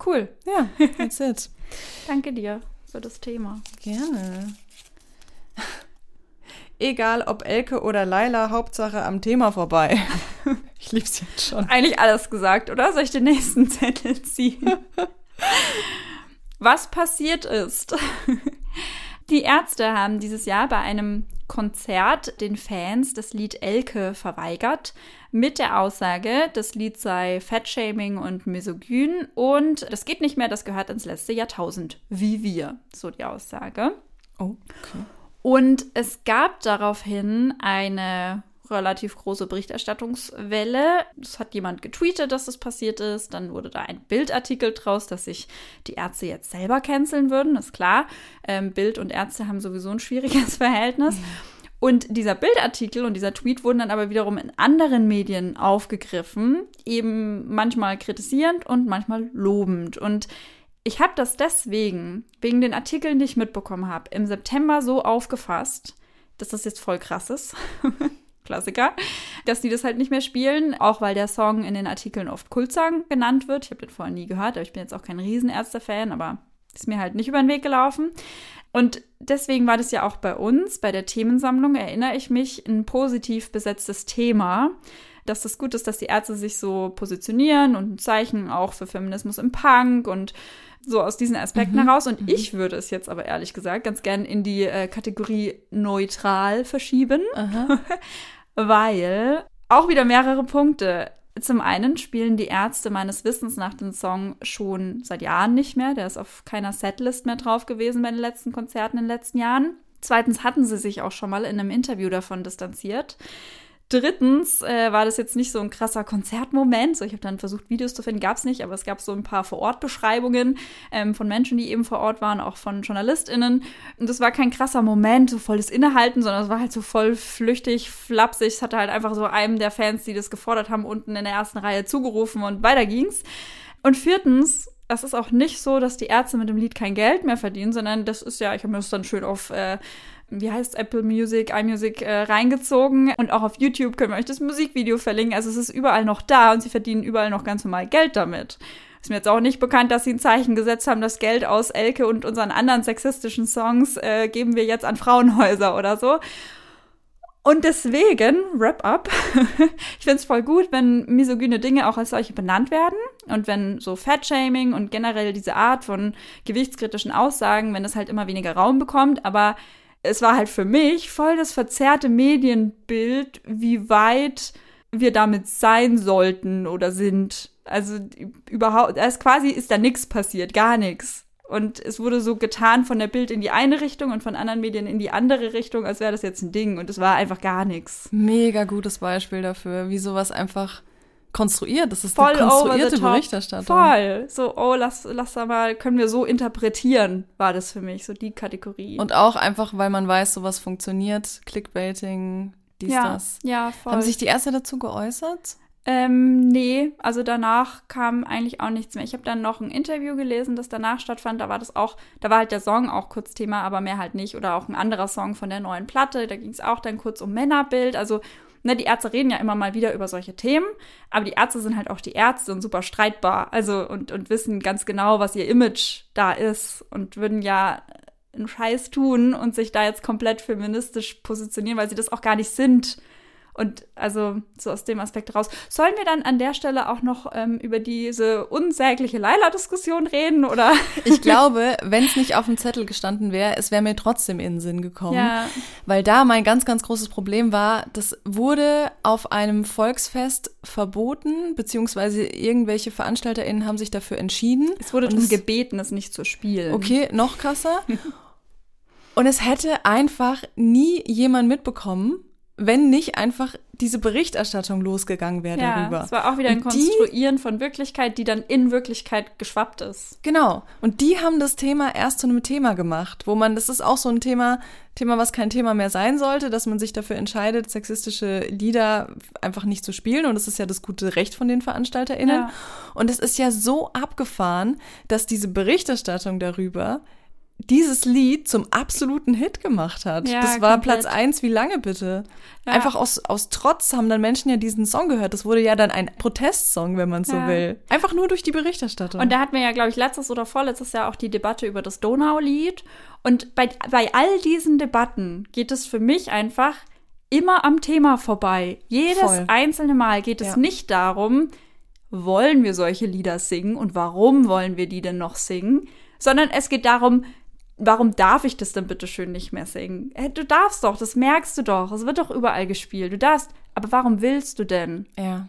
S2: Cool.
S1: Ja, that's it. [laughs]
S2: Danke dir für das Thema.
S1: Gerne egal ob Elke oder Laila, Hauptsache am Thema vorbei. [laughs]
S2: ich lieb's jetzt schon. Eigentlich alles gesagt, oder? Soll ich den nächsten [laughs] Zettel ziehen? Was passiert ist. Die Ärzte haben dieses Jahr bei einem Konzert den Fans das Lied Elke verweigert, mit der Aussage, das Lied sei Fettshaming und misogyn und das geht nicht mehr, das gehört ins letzte Jahrtausend, wie wir, so die Aussage.
S1: Oh, okay.
S2: Und es gab daraufhin eine relativ große Berichterstattungswelle. Es hat jemand getweetet, dass das passiert ist. Dann wurde da ein Bildartikel draus, dass sich die Ärzte jetzt selber canceln würden. Ist klar. Ähm, Bild und Ärzte haben sowieso ein schwieriges [laughs] Verhältnis. Und dieser Bildartikel und dieser Tweet wurden dann aber wiederum in anderen Medien aufgegriffen, eben manchmal kritisierend und manchmal lobend. Und ich habe das deswegen, wegen den Artikeln, die ich mitbekommen habe, im September so aufgefasst, dass das jetzt voll krass ist. [laughs] Klassiker, dass die das halt nicht mehr spielen, auch weil der Song in den Artikeln oft Kultsang genannt wird. Ich habe den vorher nie gehört, aber ich bin jetzt auch kein Riesenärzte-Fan, aber ist mir halt nicht über den Weg gelaufen. Und deswegen war das ja auch bei uns, bei der Themensammlung, erinnere ich mich, ein positiv besetztes Thema dass das gut ist, dass die Ärzte sich so positionieren und ein Zeichen auch für Feminismus im Punk und so aus diesen Aspekten mhm. heraus. Und mhm. ich würde es jetzt aber ehrlich gesagt ganz gern in die äh, Kategorie neutral verschieben, [laughs] weil auch wieder mehrere Punkte. Zum einen spielen die Ärzte meines Wissens nach den Song schon seit Jahren nicht mehr. Der ist auf keiner Setlist mehr drauf gewesen bei den letzten Konzerten in den letzten Jahren. Zweitens hatten sie sich auch schon mal in einem Interview davon distanziert. Drittens äh, war das jetzt nicht so ein krasser Konzertmoment. So, ich habe dann versucht, Videos zu finden, gab es nicht, aber es gab so ein paar Vor-Ort-Beschreibungen ähm, von Menschen, die eben vor Ort waren, auch von JournalistInnen. Und das war kein krasser Moment, so volles Innehalten, sondern es war halt so voll flüchtig, flapsig. Es hatte halt einfach so einem der Fans, die das gefordert haben, unten in der ersten Reihe zugerufen und weiter ging's. Und viertens das ist auch nicht so, dass die Ärzte mit dem Lied kein Geld mehr verdienen, sondern das ist ja, ich habe mir das dann schön auf, äh, wie heißt Apple Music, iMusic äh, reingezogen und auch auf YouTube können wir euch das Musikvideo verlinken. Also es ist überall noch da und sie verdienen überall noch ganz normal Geld damit. Ist mir jetzt auch nicht bekannt, dass sie ein Zeichen gesetzt haben, das Geld aus Elke und unseren anderen sexistischen Songs äh, geben wir jetzt an Frauenhäuser oder so. Und deswegen, Wrap-up, [laughs] ich finde es voll gut, wenn misogyne Dinge auch als solche benannt werden und wenn so Fat-Shaming und generell diese Art von gewichtskritischen Aussagen, wenn es halt immer weniger Raum bekommt, aber es war halt für mich voll das verzerrte Medienbild, wie weit wir damit sein sollten oder sind. Also überhaupt, es quasi ist da nichts passiert, gar nichts. Und es wurde so getan von der Bild in die eine Richtung und von anderen Medien in die andere Richtung, als wäre das jetzt ein Ding. Und es war einfach gar nichts.
S1: Mega gutes Beispiel dafür, wie sowas einfach konstruiert. Das ist Voll eine konstruierte Berichterstattung.
S2: Voll. So, oh, lass, lass da mal, können wir so interpretieren, war das für mich, so die Kategorie.
S1: Und auch einfach, weil man weiß, sowas funktioniert. Clickbaiting, dies,
S2: ja,
S1: das.
S2: Ja, voll.
S1: Haben sich die Ärzte dazu geäußert?
S2: Ähm, nee, also danach kam eigentlich auch nichts mehr. Ich habe dann noch ein Interview gelesen, das danach stattfand. Da war das auch, da war halt der Song auch kurz Thema, aber mehr halt nicht. Oder auch ein anderer Song von der neuen Platte. Da ging es auch dann kurz um Männerbild. Also, ne, die Ärzte reden ja immer mal wieder über solche Themen, aber die Ärzte sind halt auch die Ärzte und super streitbar. Also und, und wissen ganz genau, was ihr Image da ist und würden ja einen Scheiß tun und sich da jetzt komplett feministisch positionieren, weil sie das auch gar nicht sind. Und also so aus dem Aspekt raus. Sollen wir dann an der Stelle auch noch ähm, über diese unsägliche Leila-Diskussion reden? Oder? [laughs]
S1: Ich glaube, wenn es nicht auf dem Zettel gestanden wäre, es wäre mir trotzdem in den Sinn gekommen. Ja. Weil da mein ganz, ganz großes Problem war, das wurde auf einem Volksfest verboten, beziehungsweise irgendwelche VeranstalterInnen haben sich dafür entschieden.
S2: Es wurde darum gebeten, es nicht zu spielen.
S1: Okay, noch krasser. Und es hätte einfach nie jemand mitbekommen, wenn nicht einfach diese Berichterstattung losgegangen wäre
S2: ja,
S1: darüber.
S2: Es war auch wieder ein Konstruieren von Wirklichkeit, die dann in Wirklichkeit geschwappt ist.
S1: Genau. Und die haben das Thema erst zu einem Thema gemacht, wo man, das ist auch so ein Thema, Thema, was kein Thema mehr sein sollte, dass man sich dafür entscheidet, sexistische Lieder einfach nicht zu spielen. Und das ist ja das gute Recht von den VeranstalterInnen. Ja. Und es ist ja so abgefahren, dass diese Berichterstattung darüber dieses Lied zum absoluten Hit gemacht hat. Ja, das war komplett. Platz eins, wie lange bitte? Ja. Einfach aus, aus Trotz haben dann Menschen ja diesen Song gehört. Das wurde ja dann ein Protestsong, wenn man so ja. will. Einfach nur durch die Berichterstattung.
S2: Und da hatten wir ja, glaube ich, letztes oder vorletztes Jahr auch die Debatte über das Donaulied. Und bei, bei all diesen Debatten geht es für mich einfach immer am Thema vorbei. Jedes Voll. einzelne Mal geht es nicht darum, wollen wir solche Lieder singen und warum wollen wir die denn noch singen, sondern es geht darum, warum darf ich das denn bitte schön nicht mehr singen? Hey, du darfst doch, das merkst du doch. Es wird doch überall gespielt. Du darfst, aber warum willst du denn?
S1: Ja.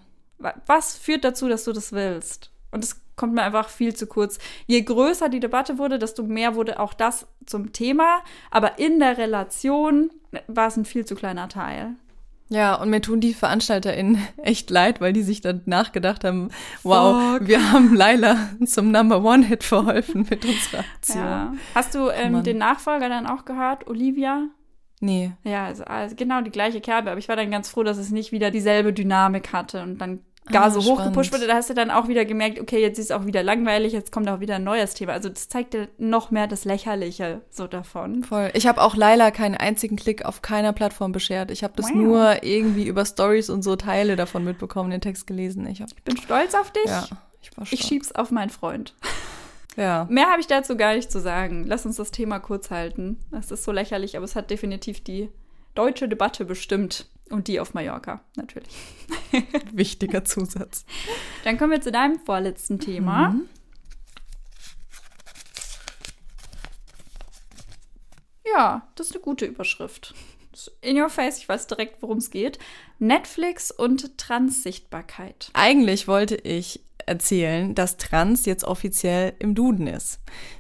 S2: Was führt dazu, dass du das willst? Und das kommt mir einfach viel zu kurz. Je größer die Debatte wurde, desto mehr wurde auch das zum Thema. Aber in der Relation war es ein viel zu kleiner Teil.
S1: Ja, und mir tun die VeranstalterInnen [laughs] echt leid, weil die sich dann nachgedacht haben, wow, Fuck. wir haben Laila zum Number One Hit verholfen mit unserer Aktion. Ja.
S2: Hast du ähm, den Nachfolger dann auch gehört, Olivia?
S1: Nee.
S2: Ja, also, also, genau die gleiche Kerbe, aber ich war dann ganz froh, dass es nicht wieder dieselbe Dynamik hatte und dann gar ah, so hochgepusht wurde, da hast du dann auch wieder gemerkt, okay, jetzt ist es auch wieder langweilig, jetzt kommt auch wieder ein neues Thema. Also das zeigt dir noch mehr das Lächerliche so davon.
S1: Voll. Ich habe auch Laila keinen einzigen Klick auf keiner Plattform beschert. Ich habe das wow. nur irgendwie über Stories und so Teile davon mitbekommen, den Text gelesen. Ich, hab,
S2: ich bin stolz auf dich.
S1: Ja, ich war stolz.
S2: Ich schieb's auf meinen Freund. [laughs]
S1: Ja.
S2: Mehr habe ich dazu gar nicht zu sagen. Lass uns das Thema kurz halten. Das ist so lächerlich, aber es hat definitiv die deutsche Debatte bestimmt. Und die auf Mallorca, natürlich. [laughs]
S1: Wichtiger Zusatz.
S2: Dann kommen wir zu deinem vorletzten Thema. Mhm. Ja, das ist eine gute Überschrift. In your face, ich weiß direkt, worum es geht. Netflix und Transsichtbarkeit.
S1: Eigentlich wollte ich erzählen, dass Trans jetzt offiziell im Duden ist.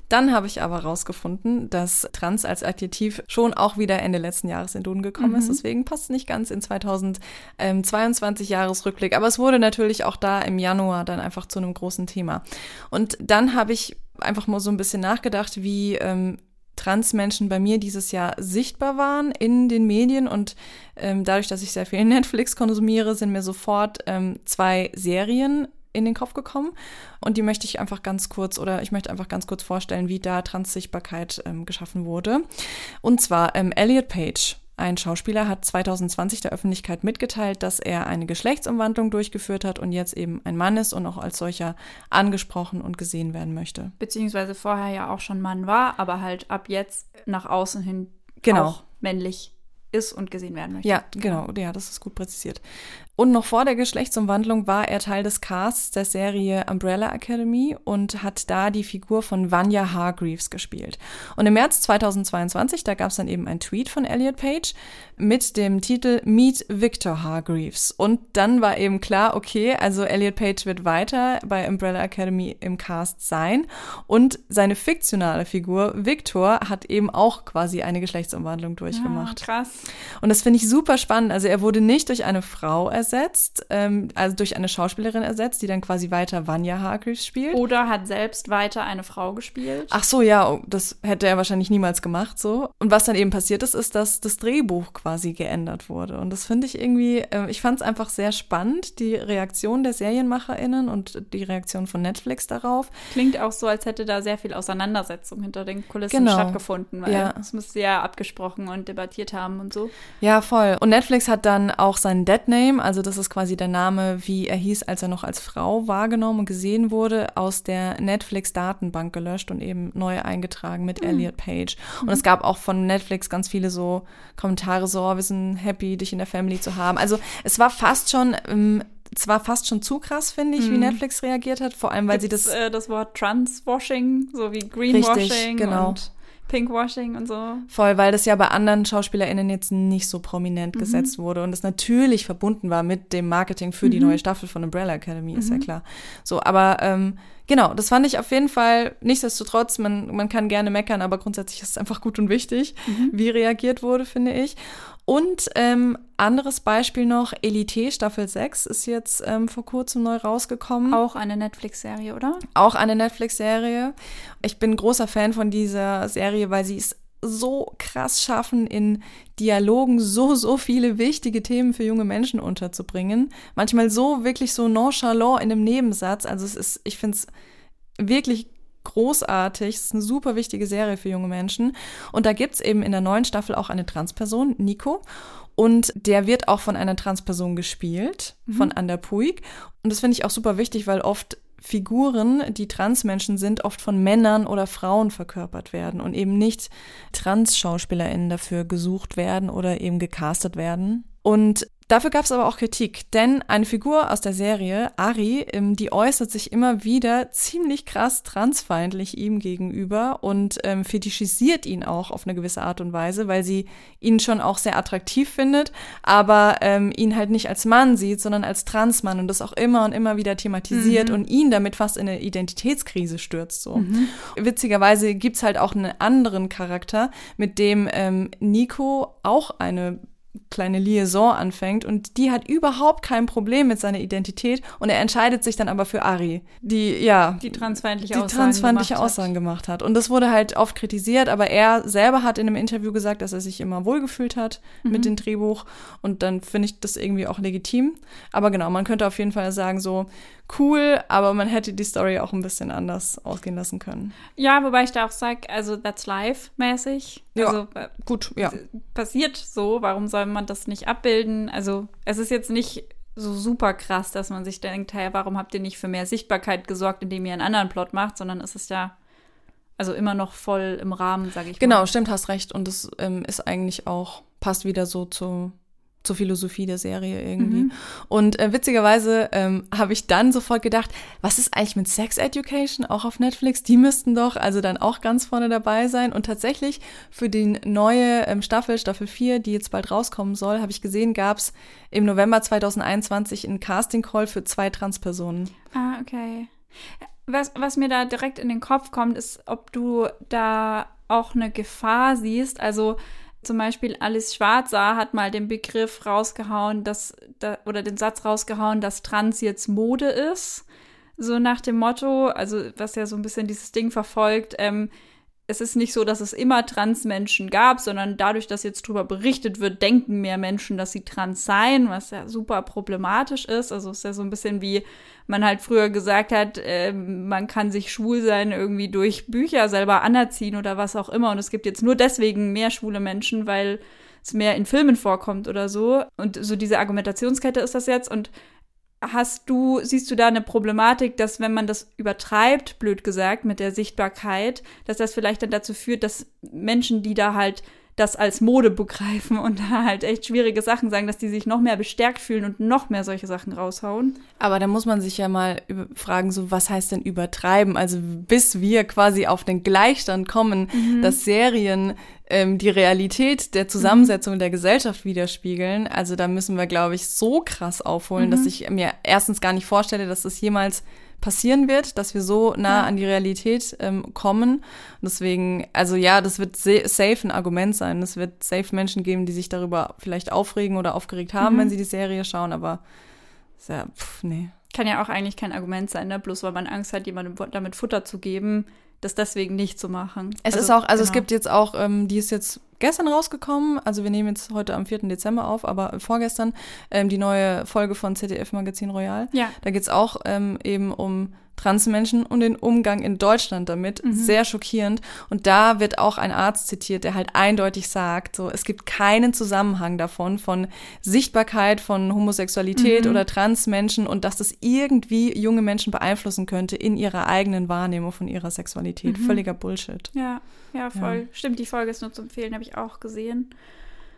S1: Dann habe ich aber herausgefunden, dass Trans als Adjektiv schon auch wieder Ende letzten Jahres in Duden gekommen mhm. ist. Deswegen passt es nicht ganz in 2022 Jahresrückblick. Aber es wurde natürlich auch da im Januar dann einfach zu einem großen Thema. Und dann habe ich einfach mal so ein bisschen nachgedacht, wie ähm, Transmenschen bei mir dieses Jahr sichtbar waren in den Medien und ähm, dadurch, dass ich sehr viel [laughs] Netflix konsumiere, sind mir sofort ähm, zwei Serien in den Kopf gekommen und die möchte ich einfach ganz kurz oder ich möchte einfach ganz kurz vorstellen, wie da Transsichtbarkeit ähm, geschaffen wurde. Und zwar ähm, Elliot Page ein Schauspieler hat 2020 der Öffentlichkeit mitgeteilt, dass er eine Geschlechtsumwandlung durchgeführt hat und jetzt eben ein Mann ist und auch als solcher angesprochen und gesehen werden möchte.
S2: Beziehungsweise vorher ja auch schon Mann war, aber halt ab jetzt nach außen hin
S1: genau.
S2: auch männlich ist und gesehen werden möchte.
S1: Ja, genau, ja, das ist gut präzisiert. Und noch vor der Geschlechtsumwandlung war er Teil des Casts der Serie Umbrella Academy und hat da die Figur von Vanya Hargreaves gespielt. Und im März 2022, da gab es dann eben ein Tweet von Elliot Page mit dem Titel Meet Victor Hargreaves. Und dann war eben klar, okay, also Elliot Page wird weiter bei Umbrella Academy im Cast sein. Und seine fiktionale Figur Victor hat eben auch quasi eine Geschlechtsumwandlung durchgemacht.
S2: Ja, krass.
S1: Und das finde ich super spannend. Also er wurde nicht durch eine Frau ersetzt, ähm, also durch eine Schauspielerin ersetzt, die dann quasi weiter Vanya Hargreaves spielt.
S2: Oder hat selbst weiter eine Frau gespielt.
S1: Ach so, ja, oh, das hätte er wahrscheinlich niemals gemacht so. Und was dann eben passiert ist, ist, dass das Drehbuch quasi geändert wurde. Und das finde ich irgendwie, äh, ich fand es einfach sehr spannend, die Reaktion der SerienmacherInnen und die Reaktion von Netflix darauf.
S2: Klingt auch so, als hätte da sehr viel Auseinandersetzung hinter den Kulissen
S1: Genau.
S2: stattgefunden, weil
S1: Ja.
S2: es muss sehr abgesprochen und debattiert haben und so.
S1: Ja, voll. Und Netflix hat dann auch seinen Deadname, also das ist quasi der Name, wie er hieß, als er noch als Frau wahrgenommen und gesehen wurde, aus der Netflix-Datenbank gelöscht und eben neu eingetragen mit Elliot Page. Und es gab auch von Netflix ganz viele so Kommentare, so, oh, wir sind happy, dich in der Family zu haben. Also es war fast schon, ähm, es war fast schon zu krass, finde ich, wie Netflix reagiert hat, vor allem, weil sie
S2: Gibt's,
S1: das
S2: äh, das Wort Transwashing, so wie Greenwashing
S1: genau.
S2: und Pinkwashing und so.
S1: Voll, weil das ja bei anderen SchauspielerInnen jetzt nicht so prominent gesetzt wurde und es natürlich verbunden war mit dem Marketing für die neue Staffel von Umbrella Academy, ist ja klar. So, aber ähm, genau, das fand ich auf jeden Fall, nichtsdestotrotz, man, man kann gerne meckern, aber grundsätzlich ist es einfach gut und wichtig, wie reagiert wurde, finde ich. Und ähm, anderes Beispiel noch, Elite Staffel 6 ist jetzt ähm, vor kurzem neu rausgekommen.
S2: Auch eine Netflix-Serie, oder?
S1: Auch eine Netflix-Serie. Ich bin großer Fan von dieser Serie, weil sie es so krass schaffen, in Dialogen so, so viele wichtige Themen für junge Menschen unterzubringen. Manchmal so wirklich so nonchalant in einem Nebensatz. Also es ist, ich finde es wirklich großartig. Es ist eine super wichtige Serie für junge Menschen. Und da gibt's eben in der neuen Staffel auch eine Transperson, Nico. Und der wird auch von einer Transperson gespielt, von Ander Puig. Und das finde ich auch super wichtig, weil oft Figuren, die Transmenschen sind, oft von Männern oder Frauen verkörpert werden und eben nicht Trans-SchauspielerInnen dafür gesucht werden oder eben gecastet werden. Und dafür gab es aber auch Kritik, denn eine Figur aus der Serie, Ari, ähm, die äußert sich immer wieder ziemlich krass transfeindlich ihm gegenüber und ähm, fetischisiert ihn auch auf eine gewisse Art und Weise, weil sie ihn schon auch sehr attraktiv findet, aber ähm, ihn halt nicht als Mann sieht, sondern als Transmann und das auch immer und immer wieder thematisiert und ihn damit fast in eine Identitätskrise stürzt. So. Witzigerweise gibt's halt auch einen anderen Charakter, mit dem ähm, Nico auch eine kleine Liaison anfängt und die hat überhaupt kein Problem mit seiner Identität und er entscheidet sich dann aber für Ari, die ja
S2: Die transfeindliche
S1: die
S2: Aussagen
S1: transfeindliche
S2: gemacht
S1: Aussagen gemacht hat. Und das wurde halt oft kritisiert, aber er selber hat in einem Interview gesagt, dass er sich immer wohlgefühlt hat
S2: Mhm.
S1: mit dem Drehbuch und dann finde ich das irgendwie auch legitim. Aber genau, man könnte auf jeden Fall sagen so, cool, aber man hätte die Story auch ein bisschen anders ausgehen lassen können.
S2: Ja, wobei ich da auch sage, also that's life mäßig.
S1: Ja.
S2: Also äh,
S1: Gut, ja.
S2: passiert so, warum soll man das nicht abbilden? Also es ist jetzt nicht so super krass, dass man sich denkt, hey, warum habt ihr nicht für mehr Sichtbarkeit gesorgt, indem ihr einen anderen Plot macht, sondern es ist ja also immer noch voll im Rahmen, sage ich
S1: Genau,
S2: mal.
S1: stimmt, hast recht. Und das ähm, ist eigentlich auch, passt wieder so zu, zur Philosophie der Serie irgendwie. Und äh, witzigerweise ähm, habe ich dann sofort gedacht, was ist eigentlich mit Sex Education auch auf Netflix? Die müssten doch also dann auch ganz vorne dabei sein. Und tatsächlich für die neue ähm, Staffel, Staffel 4, die jetzt bald rauskommen soll, habe ich gesehen, gab es im November 2021 einen Casting-Call für zwei Transpersonen.
S2: Ah, okay. Was, was mir da direkt in den Kopf kommt, ist, ob du da auch eine Gefahr siehst. Also zum Beispiel Alice Schwarzer hat mal den Begriff rausgehauen, dass, da, oder den Satz rausgehauen, dass Trans jetzt Mode ist. So nach dem Motto, also was ja so ein bisschen dieses Ding verfolgt, ähm, es ist nicht so, dass es immer Transmenschen gab, sondern dadurch, dass jetzt drüber berichtet wird, denken mehr Menschen, dass sie trans seien, was ja super problematisch ist. Also es ist ja so ein bisschen wie man halt früher gesagt hat, äh, man kann sich schwul sein irgendwie durch Bücher selber anerziehen oder was auch immer. Und es gibt jetzt nur deswegen mehr schwule Menschen, weil es mehr in Filmen vorkommt oder so. Und so diese Argumentationskette ist das jetzt. Und hast du, siehst du da eine Problematik, dass wenn man das übertreibt, blöd gesagt, mit der Sichtbarkeit, dass das vielleicht dann dazu führt, dass Menschen, die da halt das als Mode begreifen und da halt echt schwierige Sachen sagen, dass die sich noch mehr bestärkt fühlen und noch mehr solche Sachen raushauen.
S1: Aber da muss man sich ja mal fragen, so was heißt denn übertreiben? Also bis wir quasi auf den Gleichstand kommen, mhm. dass Serien ähm, die Realität der Zusammensetzung mhm. der Gesellschaft widerspiegeln. Also da müssen wir, glaube ich, so krass aufholen, mhm. dass ich mir erstens gar nicht vorstelle, dass das jemals passieren wird, dass wir so nah an die Realität ähm, kommen. Und deswegen, also ja, das wird safe ein Argument sein. Es wird safe Menschen geben, die sich darüber vielleicht aufregen oder aufgeregt haben, mhm. wenn sie die Serie schauen, aber ja, pff, nee.
S2: Kann ja auch eigentlich kein Argument sein, ne? bloß weil man Angst hat, jemandem damit Futter zu geben, das deswegen nicht zu machen.
S1: Es also, ist auch, also genau. es gibt jetzt auch, ähm, die ist jetzt gestern rausgekommen, also wir nehmen jetzt heute am 4. Dezember auf, aber vorgestern ähm, die neue Folge von ZDF Magazin Royal.
S2: Ja.
S1: Da geht's auch ähm, eben um Transmenschen und den Umgang in Deutschland damit. Mhm. Sehr schockierend. Und da wird auch ein Arzt zitiert, der halt eindeutig sagt, so, es gibt keinen Zusammenhang davon, von Sichtbarkeit von Homosexualität mhm. oder Transmenschen und dass das irgendwie junge Menschen beeinflussen könnte in ihrer eigenen Wahrnehmung von ihrer Sexualität. Mhm. Völliger Bullshit.
S2: Ja, ja, voll. Ja. Stimmt, die Folge ist nur zu empfehlen, habe ich auch gesehen.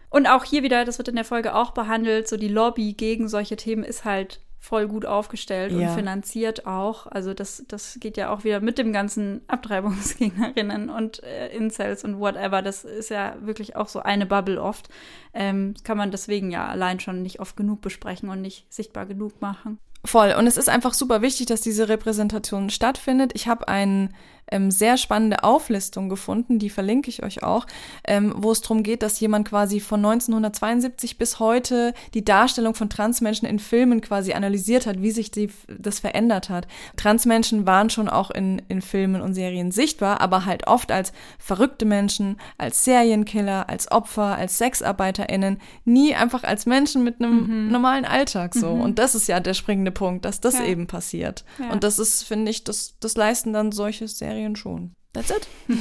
S2: Und auch hier wieder, das wird in der Folge auch behandelt, so die Lobby gegen solche Themen ist halt voll gut aufgestellt ja. und finanziert auch. Also das, das geht ja auch wieder mit dem ganzen Abtreibungsgegnerinnen und äh, Incels und whatever. Das ist ja wirklich auch so eine Bubble oft. Ähm, kann man deswegen ja allein schon nicht oft genug besprechen und nicht sichtbar genug machen.
S1: Voll. Und es ist einfach super wichtig, dass diese Repräsentation stattfindet. Ich habe einen ähm, sehr spannende Auflistung gefunden, die verlinke ich euch auch, ähm, wo es darum geht, dass jemand quasi von 1972 bis heute die Darstellung von Transmenschen in Filmen quasi analysiert hat, wie sich die, das verändert hat. Transmenschen waren schon auch in, in Filmen und Serien sichtbar, aber halt oft als verrückte Menschen, als Serienkiller, als Opfer, als SexarbeiterInnen, nie einfach als Menschen mit einem mhm. normalen Alltag so. Mhm. Und das ist ja der springende Punkt, dass das ja. eben passiert. Ja. Und das ist, finde ich, das, das leisten dann solche Serien Serien schon. That's it. [laughs]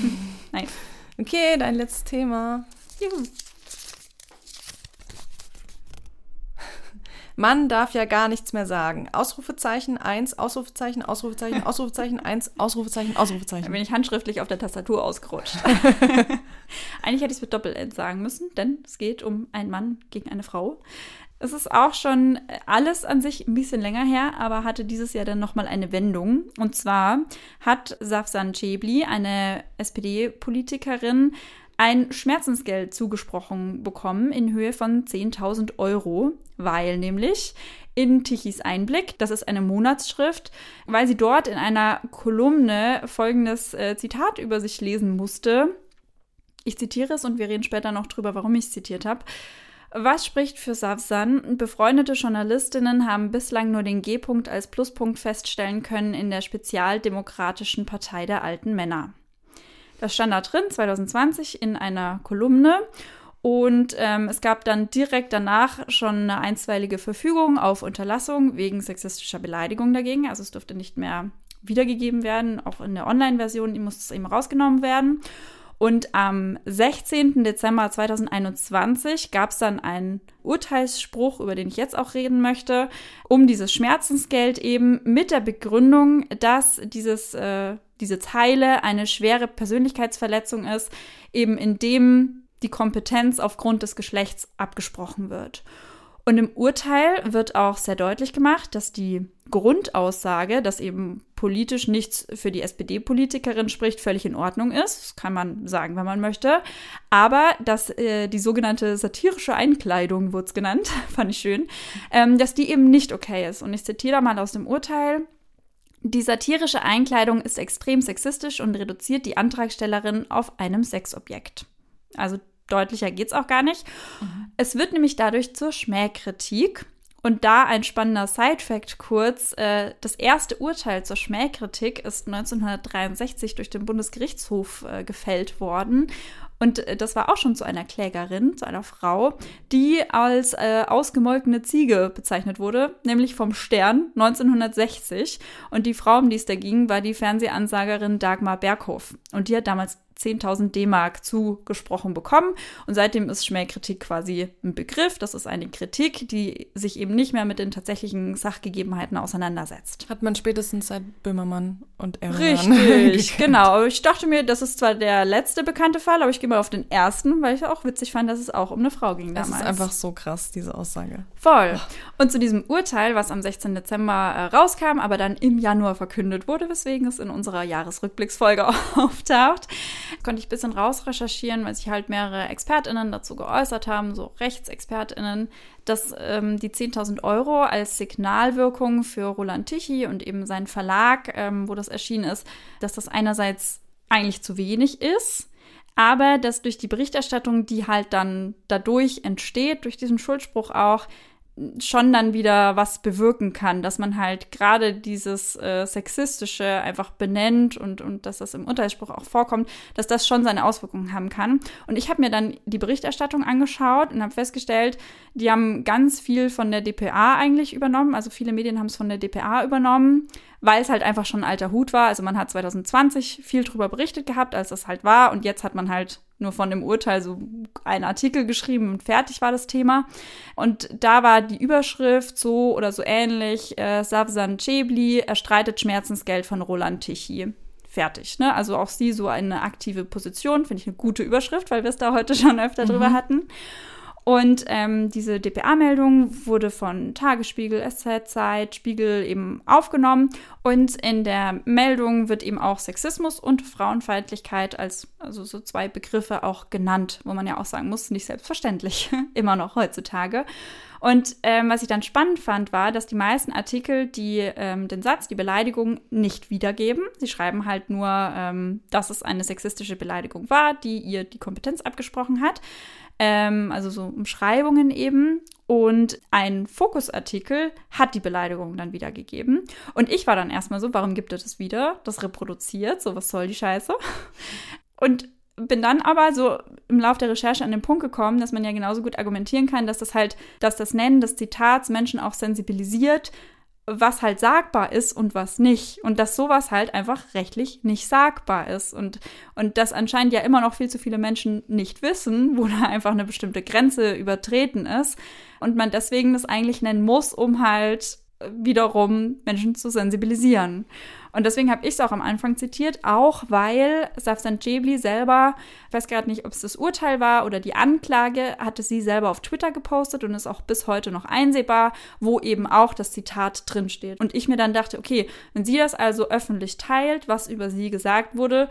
S2: nice.
S1: Okay, dein letztes Thema. Juhu. Man darf ja gar nichts mehr sagen. Ausrufezeichen 1, Ausrufezeichen, Ausrufezeichen, [laughs] Ausrufezeichen 1, Ausrufezeichen, Ausrufezeichen. Da
S2: bin ich handschriftlich auf der Tastatur ausgerutscht. [laughs] Eigentlich hätte ich es mit Doppel-N sagen müssen, denn es geht um einen Mann gegen eine Frau. Es ist auch schon alles an sich ein bisschen länger her, aber hatte dieses Jahr dann nochmal eine Wendung. Und zwar hat Safsan Chebli, eine SPD-Politikerin, ein Schmerzensgeld zugesprochen bekommen in Höhe von 10.000 Euro, weil nämlich in Tichys Einblick, das ist eine Monatsschrift, weil sie dort in einer Kolumne folgendes äh, Zitat über sich lesen musste. Ich zitiere es und wir reden später noch drüber, warum ich es zitiert habe. Was spricht für Safsan? Befreundete Journalistinnen haben bislang nur den G-Punkt als Pluspunkt feststellen können in der Spezialdemokratischen Partei der alten Männer. Das stand da drin 2020 in einer Kolumne und ähm, es gab dann direkt danach schon eine einstweilige Verfügung auf Unterlassung wegen sexistischer Beleidigung dagegen. Also es durfte nicht mehr wiedergegeben werden, auch in der Online-Version musste es eben rausgenommen werden. Und am 16. Dezember 2021 gab es dann einen Urteilsspruch, über den ich jetzt auch reden möchte, um dieses Schmerzensgeld eben mit der Begründung, dass dieses, äh, diese Zeile eine schwere Persönlichkeitsverletzung ist, eben indem die Kompetenz aufgrund des Geschlechts abgesprochen wird. Und im Urteil wird auch sehr deutlich gemacht, dass die Grundaussage, dass eben politisch nichts für die SPD-Politikerin spricht, völlig in Ordnung ist. Das kann man sagen, wenn man möchte. Aber dass äh, die sogenannte satirische Einkleidung, wurde es genannt, [laughs] fand ich schön, ähm, dass die eben nicht okay ist. Und ich zitiere da mal aus dem Urteil. Die satirische Einkleidung ist extrem sexistisch und reduziert die Antragstellerin auf einem Sexobjekt. Also deutlicher geht es auch gar nicht. Mhm. Es wird nämlich dadurch zur Schmähkritik Und da ein spannender Side-Fact kurz. Äh, das erste Urteil zur Schmähkritik ist 1963 durch den Bundesgerichtshof äh, gefällt worden. Und äh, das war auch schon zu einer Klägerin, zu einer Frau, die als äh, ausgemolkene Ziege bezeichnet wurde, nämlich vom Stern 1960. Und die Frau, um die es da ging, war die Fernsehansagerin Dagmar Berghoff. Und die hat damals 10.000 D-Mark zugesprochen bekommen. Und seitdem ist Schmähkritik quasi ein Begriff. Das ist eine Kritik, die sich eben nicht mehr mit den tatsächlichen Sachgegebenheiten auseinandersetzt.
S1: Hat man spätestens seit Böhmermann und
S2: Erdogan. Richtig, [laughs] genau. Ich dachte mir, das ist zwar der letzte bekannte Fall, aber ich gehe mal auf den ersten, weil ich auch witzig fand, dass es auch um eine Frau ging damals.
S1: Das ist einfach so krass, diese Aussage.
S2: Voll. Und zu diesem Urteil, was am 16. Dezember äh, rauskam, aber dann im Januar verkündet wurde, weswegen es in unserer Jahresrückblicksfolge [laughs] auftaucht, konnte ich ein bisschen rausrecherchieren, weil sich halt mehrere ExpertInnen dazu geäußert haben, so RechtsexpertInnen, dass ähm, die 10.000 Euro als Signalwirkung für Roland Tichy und eben seinen Verlag, ähm, wo das erschienen ist, dass das einerseits eigentlich zu wenig ist, aber dass durch die Berichterstattung, die halt dann dadurch entsteht, durch diesen Schuldspruch auch, schon dann wieder was bewirken kann, dass man halt gerade dieses äh, Sexistische einfach benennt und, und dass das im Urteilsspruch auch vorkommt, dass das schon seine Auswirkungen haben kann. Und ich habe mir dann die Berichterstattung angeschaut und habe festgestellt, die haben ganz viel von der DPA eigentlich übernommen. Also viele Medien haben es von der DPA übernommen, weil es halt einfach schon ein alter Hut war. Also man hat 2020 viel drüber berichtet gehabt, als das halt war. Und jetzt hat man halt nur von dem Urteil so einen Artikel geschrieben und fertig war das Thema. Und da war die Überschrift so oder so ähnlich, äh, Savsan Chebli erstreitet Schmerzensgeld von Roland Tichy. Fertig, ne? Also auch sie so eine aktive Position, finde ich eine gute Überschrift, weil wir es da heute [laughs] schon öfter mhm. drüber hatten. Und ähm, diese DPA-Meldung wurde von Tagesspiegel, SZ-Zeit, Spiegel eben aufgenommen. Und in der Meldung wird eben auch Sexismus und Frauenfeindlichkeit als also so zwei Begriffe auch genannt, wo man ja auch sagen muss, nicht selbstverständlich, [laughs] immer noch heutzutage. Und ähm, was ich dann spannend fand, war, dass die meisten Artikel die ähm, den Satz, die Beleidigung nicht wiedergeben. Sie schreiben halt nur, ähm, dass es eine sexistische Beleidigung war, die ihr die Kompetenz abgesprochen hat ähm, also so Umschreibungen eben. Und ein Fokusartikel hat die Beleidigung dann wiedergegeben. Und ich war dann erstmal so, warum gibt er das wieder? Das reproduziert, so was soll die Scheiße? Und bin dann aber so im Laufe der Recherche an den Punkt gekommen, dass man ja genauso gut argumentieren kann, dass das halt, dass das Nennen des Zitats Menschen auch sensibilisiert, was halt sagbar ist und was nicht. Und dass sowas halt einfach rechtlich nicht sagbar ist. Und, und das anscheinend ja immer noch viel zu viele Menschen nicht wissen, [laughs] wo da einfach eine bestimmte Grenze übertreten ist. Und man deswegen das eigentlich nennen muss, um halt wiederum Menschen zu sensibilisieren. Und deswegen habe ich es auch am Anfang zitiert, auch weil Safsan Jebli selber, ich weiß gerade nicht, ob es das Urteil war oder die Anklage, hatte sie selber auf Twitter gepostet und ist auch bis heute noch einsehbar, wo eben auch das Zitat drinsteht. Und ich mir dann dachte, okay, wenn sie das also öffentlich teilt, was über sie gesagt wurde,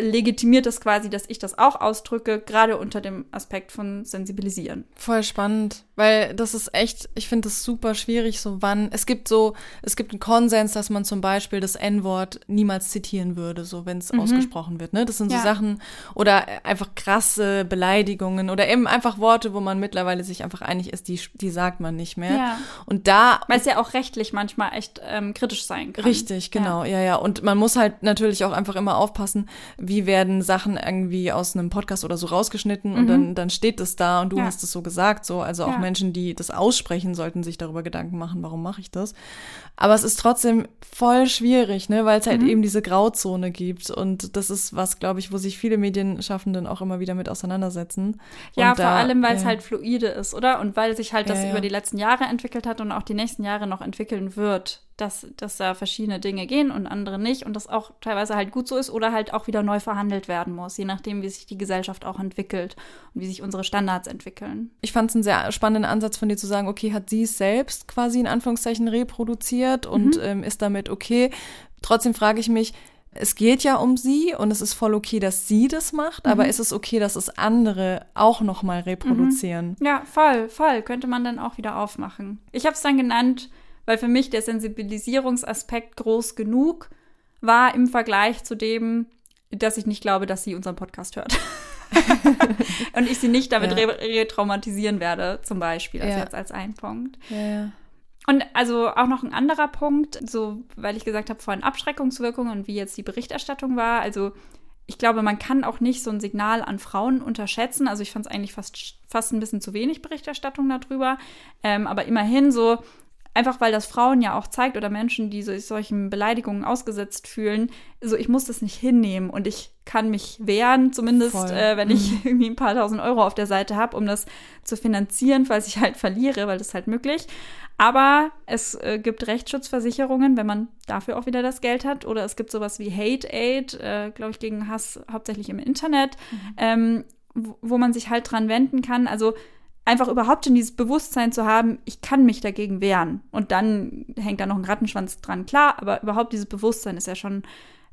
S2: legitimiert das quasi, dass ich das auch ausdrücke, gerade unter dem Aspekt von sensibilisieren.
S1: Voll spannend, weil das ist echt, ich finde das super schwierig, so wann, es gibt so, es gibt einen Konsens, dass man zum Beispiel das N-Wort niemals zitieren würde, so wenn es mhm. ausgesprochen wird, ne? Das sind so ja. Sachen, oder einfach krasse Beleidigungen oder eben einfach Worte, wo man mittlerweile sich einfach einig ist, die, die sagt man nicht mehr. Ja. Und da.
S2: Weil es ja auch rechtlich manchmal echt ähm, kritisch sein kann.
S1: Richtig, genau, ja. ja, ja. Und man muss halt natürlich auch einfach immer aufpassen, wie werden Sachen irgendwie aus einem Podcast oder so rausgeschnitten mhm. und dann, dann steht es da und du ja. hast es so gesagt, so. Also auch ja. Menschen, die das aussprechen, sollten sich darüber Gedanken machen, warum mache ich das. Aber es ist trotzdem voll schwierig, ne, weil es halt mhm. eben diese Grauzone gibt. Und das ist was, glaube ich, wo sich viele Medienschaffenden auch immer wieder mit auseinandersetzen.
S2: Ja,
S1: und
S2: vor da, allem, weil es halt fluide ist, oder? Und weil sich halt das über die letzten Jahre entwickelt hat und auch die nächsten Jahre noch entwickeln wird dass, dass da verschiedene Dinge gehen und andere nicht und das auch teilweise halt gut so ist oder halt auch wieder neu verhandelt werden muss, je nachdem, wie sich die Gesellschaft auch entwickelt und wie sich unsere Standards entwickeln.
S1: Ich fand es einen sehr spannenden Ansatz von dir zu sagen, okay, hat sie es selbst quasi in Anführungszeichen reproduziert und mhm. ähm, ist damit okay. Trotzdem frage ich mich, es geht ja um sie und es ist voll okay, dass sie das macht, mhm. aber ist es okay, dass es andere auch noch mal reproduzieren?
S2: Mhm. Ja, voll, voll. Könnte man dann auch wieder aufmachen. Ich habe es dann genannt, weil für mich der Sensibilisierungsaspekt groß genug war im Vergleich zu dem, dass ich nicht glaube, dass sie unseren Podcast hört. [laughs] und ich sie nicht damit ja. re retraumatisieren werde, zum Beispiel, also ja. jetzt als ein Punkt.
S1: Ja,
S2: Und also auch noch ein anderer Punkt, so weil ich gesagt habe, vorhin Abschreckungswirkung und wie jetzt die Berichterstattung war. Also ich glaube, man kann auch nicht so ein Signal an Frauen unterschätzen. Also ich fand es eigentlich fast, fast ein bisschen zu wenig Berichterstattung darüber. Ähm, aber immerhin so, Einfach weil das Frauen ja auch zeigt oder Menschen, die sich solchen Beleidigungen ausgesetzt fühlen, so ich muss das nicht hinnehmen und ich kann mich wehren, zumindest äh, wenn ich mhm. [laughs] irgendwie ein paar tausend Euro auf der Seite habe, um das zu finanzieren, falls ich halt verliere, weil das ist halt möglich. Aber es äh, gibt Rechtsschutzversicherungen, wenn man dafür auch wieder das Geld hat. Oder es gibt sowas wie Hate Aid, äh, glaube ich, gegen Hass hauptsächlich im Internet, mhm. ähm, wo, wo man sich halt dran wenden kann. Also einfach überhaupt in dieses Bewusstsein zu haben, ich kann mich dagegen wehren. Und dann hängt da noch ein Rattenschwanz dran, klar, aber überhaupt dieses Bewusstsein ist ja schon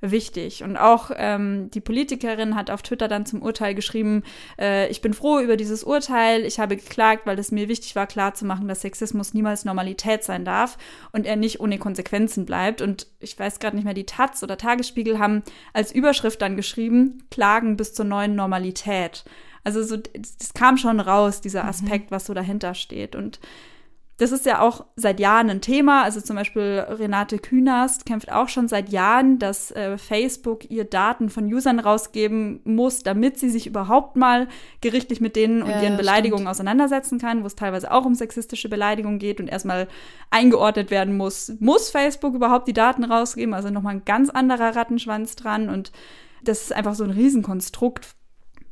S2: wichtig. Und auch ähm, die Politikerin hat auf Twitter dann zum Urteil geschrieben, äh, ich bin froh über dieses Urteil, ich habe geklagt, weil es mir wichtig war, klarzumachen, dass Sexismus niemals Normalität sein darf und er nicht ohne Konsequenzen bleibt. Und ich weiß gerade nicht mehr, die Taz oder Tagesspiegel haben als Überschrift dann geschrieben, Klagen bis zur neuen Normalität. Also so, das kam schon raus, dieser mhm. Aspekt, mhm. was so dahinter steht. Und das ist ja auch seit Jahren ein Thema. Also zum Beispiel Renate Künast kämpft auch schon seit Jahren, dass äh, Facebook ihr Daten von Usern rausgeben muss, damit sie sich überhaupt mal gerichtlich mit denen und ja, ihren Beleidigungen stimmt. auseinandersetzen kann, wo es teilweise auch um sexistische Beleidigungen geht und erstmal eingeordnet werden muss, muss Facebook überhaupt die Daten rausgeben? Also nochmal ein ganz anderer Rattenschwanz dran und das ist einfach so ein Riesenkonstrukt,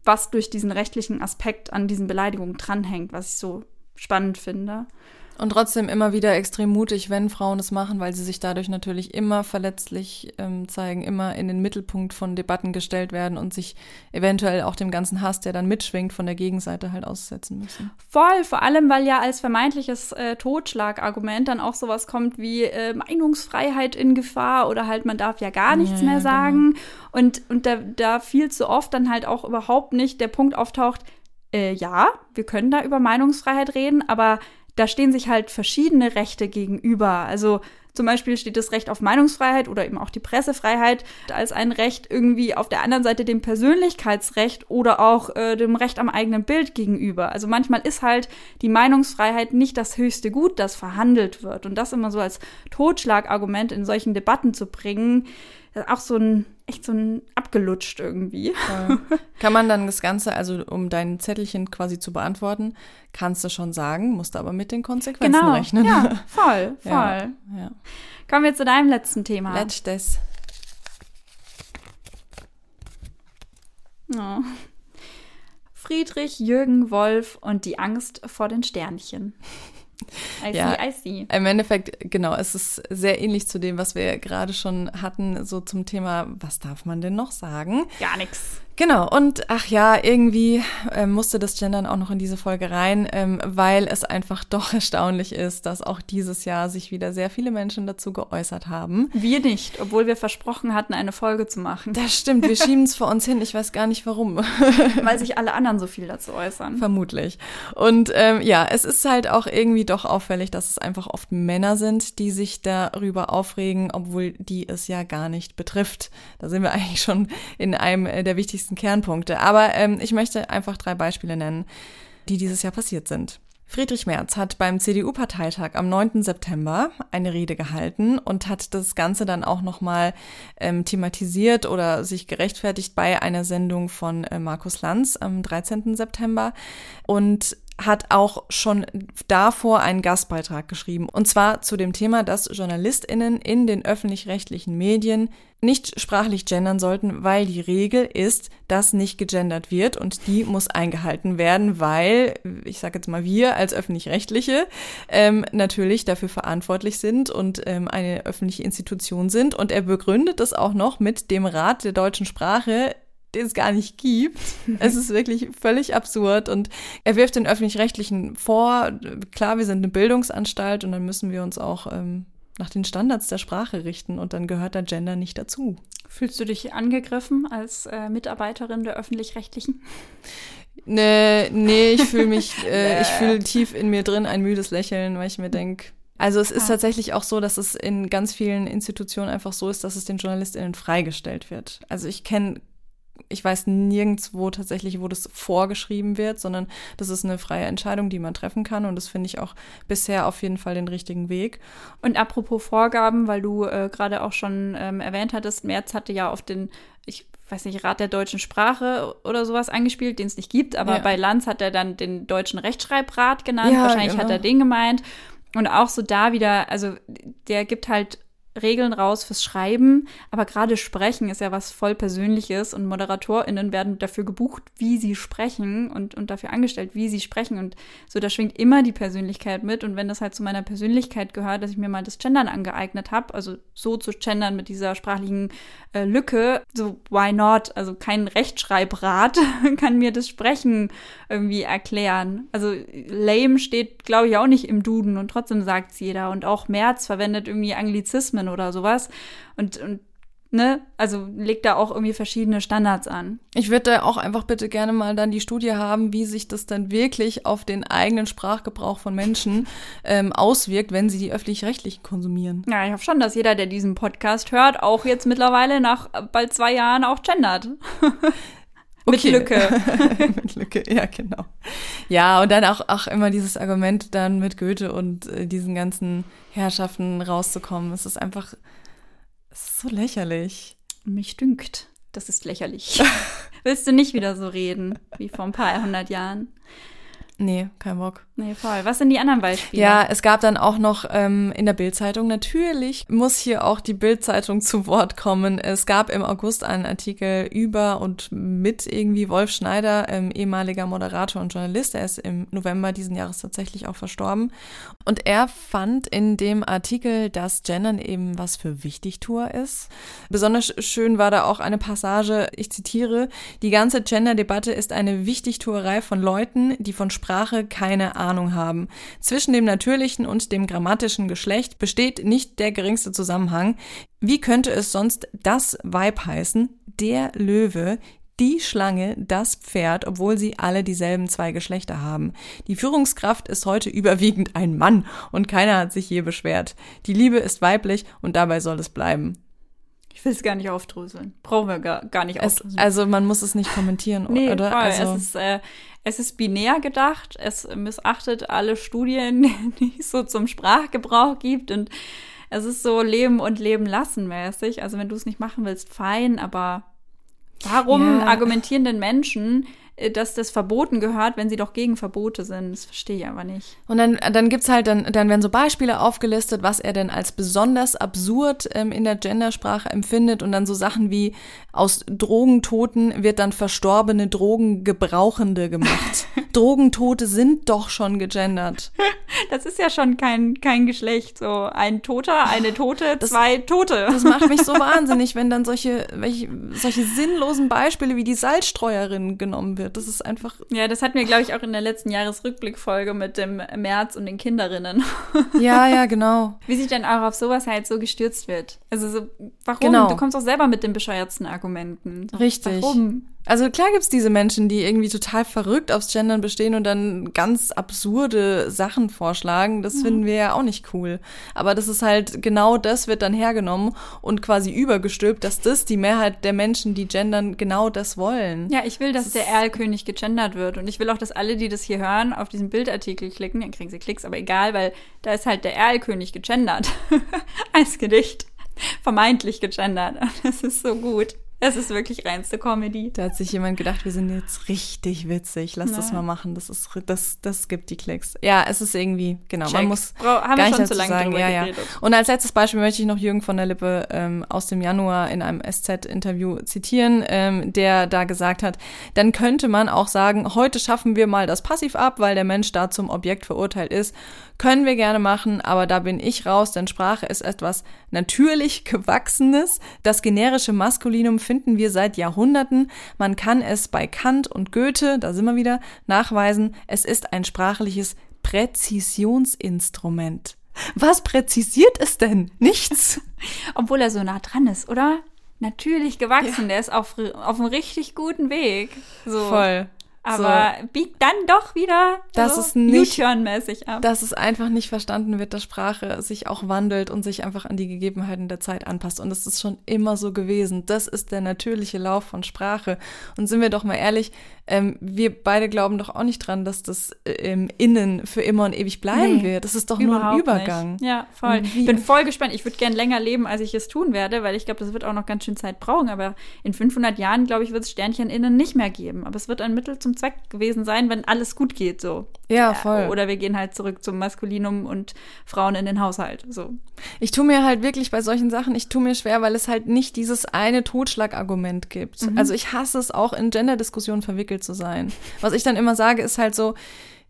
S2: was durch diesen rechtlichen Aspekt an diesen Beleidigungen dranhängt, was ich so spannend finde.
S1: Und trotzdem immer wieder extrem mutig, wenn Frauen es machen, weil sie sich dadurch natürlich immer verletzlich ähm, zeigen, immer in den Mittelpunkt von Debatten gestellt werden und sich eventuell auch dem ganzen Hass, der dann mitschwingt, von der Gegenseite halt aussetzen müssen.
S2: Voll, vor allem, weil ja als vermeintliches äh, Totschlagargument dann auch sowas kommt wie äh, Meinungsfreiheit in Gefahr oder halt man darf ja gar nichts ja, mehr genau. sagen. Genau. Und, und da, da viel zu oft dann halt auch überhaupt nicht der Punkt auftaucht, äh, ja, wir können da über Meinungsfreiheit reden, aber da stehen sich halt verschiedene Rechte gegenüber. Also zum Beispiel steht das Recht auf Meinungsfreiheit oder eben auch die Pressefreiheit als ein Recht irgendwie auf der anderen Seite dem Persönlichkeitsrecht oder auch äh, dem Recht am eigenen Bild gegenüber. Also manchmal ist halt die Meinungsfreiheit nicht das höchste Gut, das verhandelt wird. Und das immer so als Totschlagargument in solchen Debatten zu bringen, auch so ein echt so ein abgelutscht irgendwie.
S1: Ja. [laughs] Kann man dann das Ganze, also um dein Zettelchen quasi zu beantworten, kannst du schon sagen, musst du aber mit den Konsequenzen
S2: genau.
S1: rechnen.
S2: Ja, voll, [laughs] voll. Ja,
S1: ja.
S2: Kommen wir zu deinem letzten Thema.
S1: Letztes.
S2: Oh. Friedrich Jürgen Wolf und die Angst vor den Sternchen.
S1: I ja, see, I see. Im Endeffekt, genau, es ist sehr ähnlich zu dem, was wir gerade schon hatten, so zum Thema, was darf man denn noch sagen?
S2: Gar nichts.
S1: Genau, und ach ja, irgendwie äh, musste das Gendern auch noch in diese Folge rein, ähm, weil es einfach [laughs] doch erstaunlich ist, dass auch dieses Jahr sich wieder sehr viele Menschen dazu geäußert haben.
S2: Wir nicht, obwohl wir versprochen hatten, eine Folge zu machen.
S1: Das stimmt, wir schieben es vor uns hin, ich weiß gar nicht warum. [laughs]
S2: weil sich alle anderen so viel dazu äußern.
S1: Vermutlich. Und ähm, ja, es ist halt auch irgendwie doch auffällig, dass es einfach oft Männer sind, die sich darüber aufregen, obwohl die es ja gar nicht betrifft. Da sind wir [laughs] eigentlich schon in einem der wichtigsten wichtigsten Kernpunkte. Aber ähm, ich möchte einfach drei Beispiele nennen, die dieses Jahr passiert sind. Friedrich Merz hat beim CDU-Parteitag am 9. September eine Rede gehalten und hat das Ganze dann auch nochmal ähm, thematisiert oder sich gerechtfertigt bei einer Sendung von äh, Markus Lanz am 13. September. Und hat auch schon davor einen Gastbeitrag geschrieben. Und zwar zu dem Thema, dass JournalistInnen in den öffentlich-rechtlichen Medien nicht sprachlich gendern sollten, weil die Regel ist, dass nicht gegendert wird und die muss eingehalten werden, weil, ich sage jetzt mal wir als öffentlich-rechtliche ähm, natürlich dafür verantwortlich sind und ähm, eine öffentliche Institution sind. Und er begründet das auch noch mit dem Rat der deutschen Sprache, den es gar nicht gibt. es ist wirklich völlig absurd und er wirft den öffentlich-rechtlichen vor, klar, wir sind eine Bildungsanstalt und dann müssen wir uns auch ähm, nach den Standards der Sprache richten und dann gehört da Gender nicht dazu.
S2: Fühlst du dich angegriffen als äh, Mitarbeiterin der öffentlich-rechtlichen?
S1: Nee, nee, ich fühle mich, [laughs] äh, ich fühle tief in mir drin ein müdes Lächeln, weil ich mir denke, also es ist tatsächlich auch so, dass es in ganz vielen Institutionen einfach so ist, dass es den JournalistInnen freigestellt wird. Also ich kenne ich weiß nirgendwo tatsächlich, wo das vorgeschrieben wird, sondern das ist eine freie Entscheidung, die man treffen kann. Und das finde ich auch bisher auf jeden Fall den richtigen Weg.
S2: Und apropos Vorgaben, weil du äh, gerade auch schon ähm, erwähnt hattest, Merz hatte ja auf den, ich weiß nicht, Rat der deutschen Sprache oder sowas angespielt, den es nicht gibt, aber ja. bei Lanz hat er dann den deutschen Rechtschreibrat genannt. Ja, Wahrscheinlich genau. hat er den gemeint. Und auch so da wieder, also der gibt halt Regeln raus fürs Schreiben, aber gerade Sprechen ist ja was voll Persönliches und ModeratorInnen werden dafür gebucht, wie sie sprechen und, und dafür angestellt, wie sie sprechen. Und so, da schwingt immer die Persönlichkeit mit. Und wenn das halt zu meiner Persönlichkeit gehört, dass ich mir mal das Gendern angeeignet habe, also so zu gendern mit dieser sprachlichen äh, Lücke, so why not? Also kein Rechtschreibrat [laughs] kann mir das Sprechen irgendwie erklären. Also lame steht, glaube ich, auch nicht im Duden und trotzdem sagt es jeder. Und auch Merz verwendet irgendwie Anglizismen Algorithmen oder sowas. Und, und ne, also legt da auch irgendwie verschiedene Standards an.
S1: Ich würde da auch einfach bitte gerne mal dann die Studie haben, wie sich das dann wirklich auf den eigenen Sprachgebrauch von Menschen ähm, auswirkt, wenn sie die öffentlich-rechtlichen konsumieren.
S2: Ja, ich hoffe schon, dass jeder, der diesen Podcast hört, auch jetzt mittlerweile nach bald zwei Jahren auch gendert. [laughs] Mit okay. Lücke. [laughs]
S1: mit Lücke, ja, genau. Ja, und dann auch, auch immer dieses Argument dann mit Goethe und äh, diesen ganzen Herrschaften rauszukommen. Es ist einfach, es ist so lächerlich.
S2: Mich dünkt, das ist lächerlich. [laughs] Willst du nicht wieder so reden wie vor ein paar hundert Jahren?
S1: Nee, kein Bock.
S2: Nee, voll. Was sind die anderen Beispiele?
S1: Ja, es gab dann auch noch ähm, in der Bildzeitung, natürlich muss hier auch die Bildzeitung zu Wort kommen. Es gab im August einen Artikel über und mit irgendwie Wolf Schneider, ähm, ehemaliger Moderator und Journalist. Er ist im November diesen Jahres tatsächlich auch verstorben. Und er fand in dem Artikel, dass Gendern eben was für Wichtigtour ist. Besonders schön war da auch eine Passage, ich zitiere, die ganze Gender-Debatte ist eine Wichtigtuerei von Leuten, die von Sprache keine Ahnung haben. Zwischen dem natürlichen und dem grammatischen Geschlecht besteht nicht der geringste Zusammenhang. Wie könnte es sonst das Weib heißen? Der Löwe, die Schlange, das Pferd, obwohl sie alle dieselben zwei Geschlechter haben. Die Führungskraft ist heute überwiegend ein Mann und keiner hat sich je beschwert. Die Liebe ist weiblich und dabei soll es bleiben.
S2: Ich will es gar nicht aufdröseln. Brauchen wir gar, gar nicht
S1: aufdröseln. Es, also man muss es nicht kommentieren, nee, oder?
S2: Voll.
S1: Also
S2: es, ist, äh, es ist binär gedacht. Es missachtet alle Studien, [laughs] die es so zum Sprachgebrauch gibt. Und es ist so Leben und Leben lassen mäßig. Also wenn du es nicht machen willst, fein. Aber warum ja. argumentieren denn Menschen, dass das verboten gehört, wenn sie doch gegen Verbote sind. Das verstehe ich aber nicht.
S1: Und dann, dann gibt's halt, dann, dann werden so Beispiele aufgelistet, was er denn als besonders absurd ähm, in der Gendersprache empfindet und dann so Sachen wie aus Drogentoten wird dann verstorbene Drogengebrauchende gemacht. [laughs] Drogentote sind doch schon gegendert. [laughs]
S2: Das ist ja schon kein, kein Geschlecht. So ein Toter, eine Tote, das, zwei Tote.
S1: Das macht mich so [laughs] wahnsinnig, wenn dann solche, welche, solche sinnlosen Beispiele wie die Salzstreuerin genommen wird. Das ist einfach.
S2: Ja, das hatten wir, glaube ich, auch in der letzten Jahresrückblickfolge mit dem März und den Kinderinnen.
S1: Ja, ja, [laughs] genau.
S2: Wie sich dann auch auf sowas halt so gestürzt wird. Also so, warum? Genau. Du kommst auch selber mit den bescheuertsten Argumenten.
S1: Richtig. Warum? Also klar gibt's diese Menschen, die irgendwie total verrückt aufs Gendern bestehen und dann ganz absurde Sachen vorschlagen. Das ja. finden wir ja auch nicht cool. Aber das ist halt, genau das wird dann hergenommen und quasi übergestülpt, dass das die Mehrheit der Menschen, die gendern, genau das wollen.
S2: Ja, ich will, dass das der Erlkönig gegendert wird. Und ich will auch, dass alle, die das hier hören, auf diesen Bildartikel klicken. Dann kriegen sie Klicks, aber egal, weil da ist halt der Erlkönig gegendert. [laughs] Als Gedicht. Vermeintlich gegendert. [laughs] Das ist so gut. Es ist wirklich reinste Comedy.
S1: Da hat sich jemand gedacht, wir sind jetzt richtig witzig. Lass Nein. das mal machen. Das ist das, das gibt die Klicks. Ja, es ist irgendwie, genau, Check. man muss Bro, haben gar wir schon zu lange sagen. Ja, ja. Und als letztes Beispiel möchte ich noch Jürgen von der Lippe ähm, aus dem Januar in einem SZ-Interview zitieren, ähm, der da gesagt hat, dann könnte man auch sagen, heute schaffen wir mal das Passiv ab, weil der Mensch da zum Objekt verurteilt ist. Können wir gerne machen, aber da bin ich raus, denn Sprache ist etwas natürlich Gewachsenes. Das generische Maskulinum finden wir seit Jahrhunderten. Man kann es bei Kant und Goethe, da sind wir wieder, nachweisen. Es ist ein sprachliches Präzisionsinstrument. Was präzisiert es denn? Nichts. [laughs]
S2: Obwohl er so nah dran ist, oder? Natürlich gewachsen. Ja. Der ist auf, auf einem richtig guten Weg. So.
S1: Voll.
S2: Aber so. biegt dann doch wieder
S1: dass so es nicht
S2: U-Turn-mäßig ab.
S1: Dass es einfach nicht verstanden wird, dass Sprache sich auch wandelt und sich einfach an die Gegebenheiten der Zeit anpasst. Und das ist schon immer so gewesen. Das ist der natürliche Lauf von Sprache. Und sind wir doch mal ehrlich, ähm, wir beide glauben doch auch nicht dran, dass das äh, im Innen für immer und ewig bleiben nee, wird. Das ist doch nur ein Übergang.
S2: Nicht. Ja, voll. Ich bin voll gespannt. Ich würde gern länger leben, als ich es tun werde, weil ich glaube, das wird auch noch ganz schön Zeit brauchen. Aber in 500 Jahren, glaube ich, wird es Sternchen innen nicht mehr geben. Aber es wird ein Mittel zum Zweck gewesen sein, wenn alles gut geht, so.
S1: Ja, voll.
S2: Oder wir gehen halt zurück zum Maskulinum und Frauen in den Haushalt, so.
S1: Ich tue mir halt wirklich bei solchen Sachen, ich tue mir schwer, weil es halt nicht dieses eine Totschlagargument gibt. Mhm. Also ich hasse es auch in Gender-Diskussionen verwickelt zu sein. Was ich dann immer sage, ist halt so,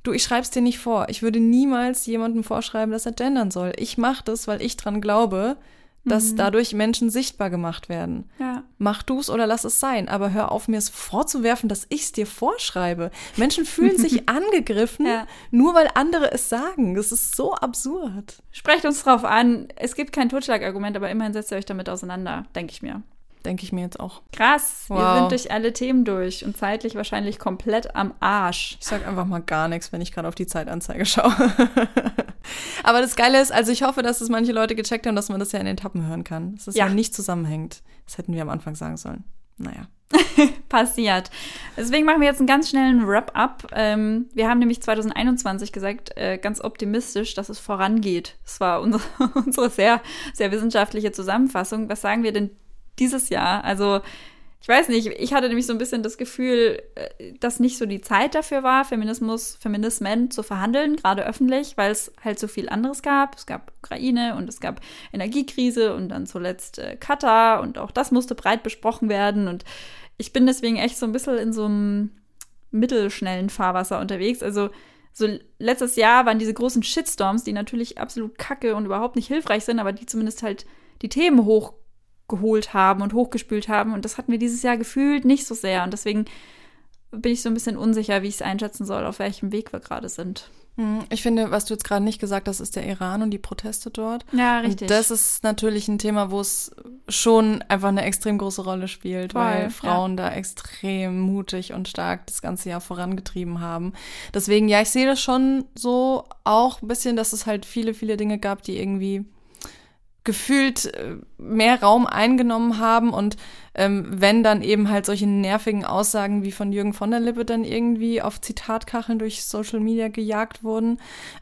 S1: du, ich schreib's dir nicht vor. Ich würde niemals jemandem vorschreiben, dass er gendern soll. Ich mache das, weil ich dran glaube, dass mhm. dadurch Menschen sichtbar gemacht werden.
S2: Ja.
S1: Mach du's oder lass es sein, aber hör auf, mir es vorzuwerfen, dass ich es dir vorschreibe. Menschen fühlen sich [laughs] angegriffen, ja. nur weil andere es sagen. Das ist so absurd.
S2: Sprecht uns drauf an. Es gibt kein Totschlagargument, aber immerhin setzt ihr euch damit auseinander, denke ich mir.
S1: Denke ich mir jetzt auch.
S2: Krass, wow. wir sind durch alle Themen durch und zeitlich wahrscheinlich komplett am Arsch.
S1: Ich sag einfach mal gar nichts, wenn ich gerade auf die Zeitanzeige schaue. [laughs] Aber das Geile ist, also ich hoffe, dass es manche Leute gecheckt haben, dass man das ja in Etappen hören kann. Dass es ja. ja nicht zusammenhängt. Das hätten wir am Anfang sagen sollen. Naja. [laughs]
S2: Passiert. Deswegen machen wir jetzt einen ganz schnellen Wrap-up. Ähm, wir haben nämlich 2021 gesagt, äh, ganz optimistisch, dass es vorangeht. Das war unsere, [laughs] unsere sehr, sehr wissenschaftliche Zusammenfassung. Was sagen wir denn dieses Jahr? Also ich weiß nicht, ich hatte nämlich so ein bisschen das Gefühl, äh, dass nicht so die Zeit dafür war, Feminismus, Feminismen zu verhandeln, gerade öffentlich, weil es halt so viel anderes gab. Es gab Ukraine und es gab Energiekrise und dann zuletzt äh, Katar und auch das musste breit besprochen werden. Und ich bin deswegen echt so ein bisschen in so einem mittelschnellen Fahrwasser unterwegs. Also so letztes Jahr waren diese großen Shitstorms, die natürlich absolut kacke und überhaupt nicht hilfreich sind, aber die zumindest halt die Themen hoch geholt haben und hochgespült haben. Und das hatten wir dieses Jahr gefühlt nicht so sehr. Und deswegen bin ich so ein bisschen unsicher, wie ich es einschätzen soll, auf welchem Weg wir gerade sind.
S1: Hm, ich finde, was du jetzt gerade nicht gesagt hast, ist der Iran und die Proteste dort.
S2: Ja, richtig.
S1: Und das ist natürlich ein Thema, wo es schon einfach eine extrem große Rolle spielt, Voll, weil Frauen ja. da extrem mutig und stark das ganze Jahr vorangetrieben haben. Deswegen, ja, ich sehe das schon so auch ein bisschen, dass es halt viele, viele Dinge gab, die irgendwie gefühlt äh, mehr Raum eingenommen haben und ähm, wenn dann eben halt solche nervigen Aussagen wie von Jürgen von der Lippe dann irgendwie auf Zitatkacheln durch Social Media gejagt wurden.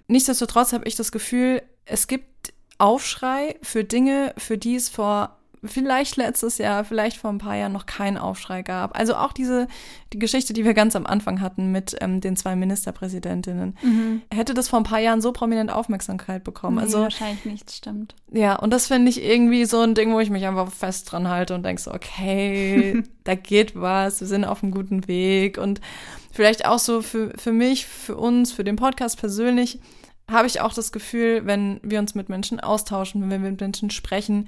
S1: Nichtsdestotrotz habe ich das Gefühl, es gibt Aufschrei für Dinge, für die es vor vielleicht letztes Jahr, vielleicht vor ein paar Jahren noch keinen Aufschrei gab. Also auch diese die Geschichte, die wir ganz am Anfang hatten mit ähm, den zwei Ministerpräsidentinnen. Mhm. Hätte das vor ein paar Jahren so prominent Aufmerksamkeit bekommen. Nee, also
S2: wahrscheinlich nicht, stimmt.
S1: Ja, und das finde ich irgendwie so ein Ding, wo ich mich einfach fest dran halte und denke so, okay, [laughs] da geht was, wir sind auf einem guten Weg und vielleicht auch so für, für mich, für uns, für den Podcast persönlich, habe ich auch das Gefühl, wenn wir uns mit Menschen austauschen, wenn wir mit Menschen sprechen,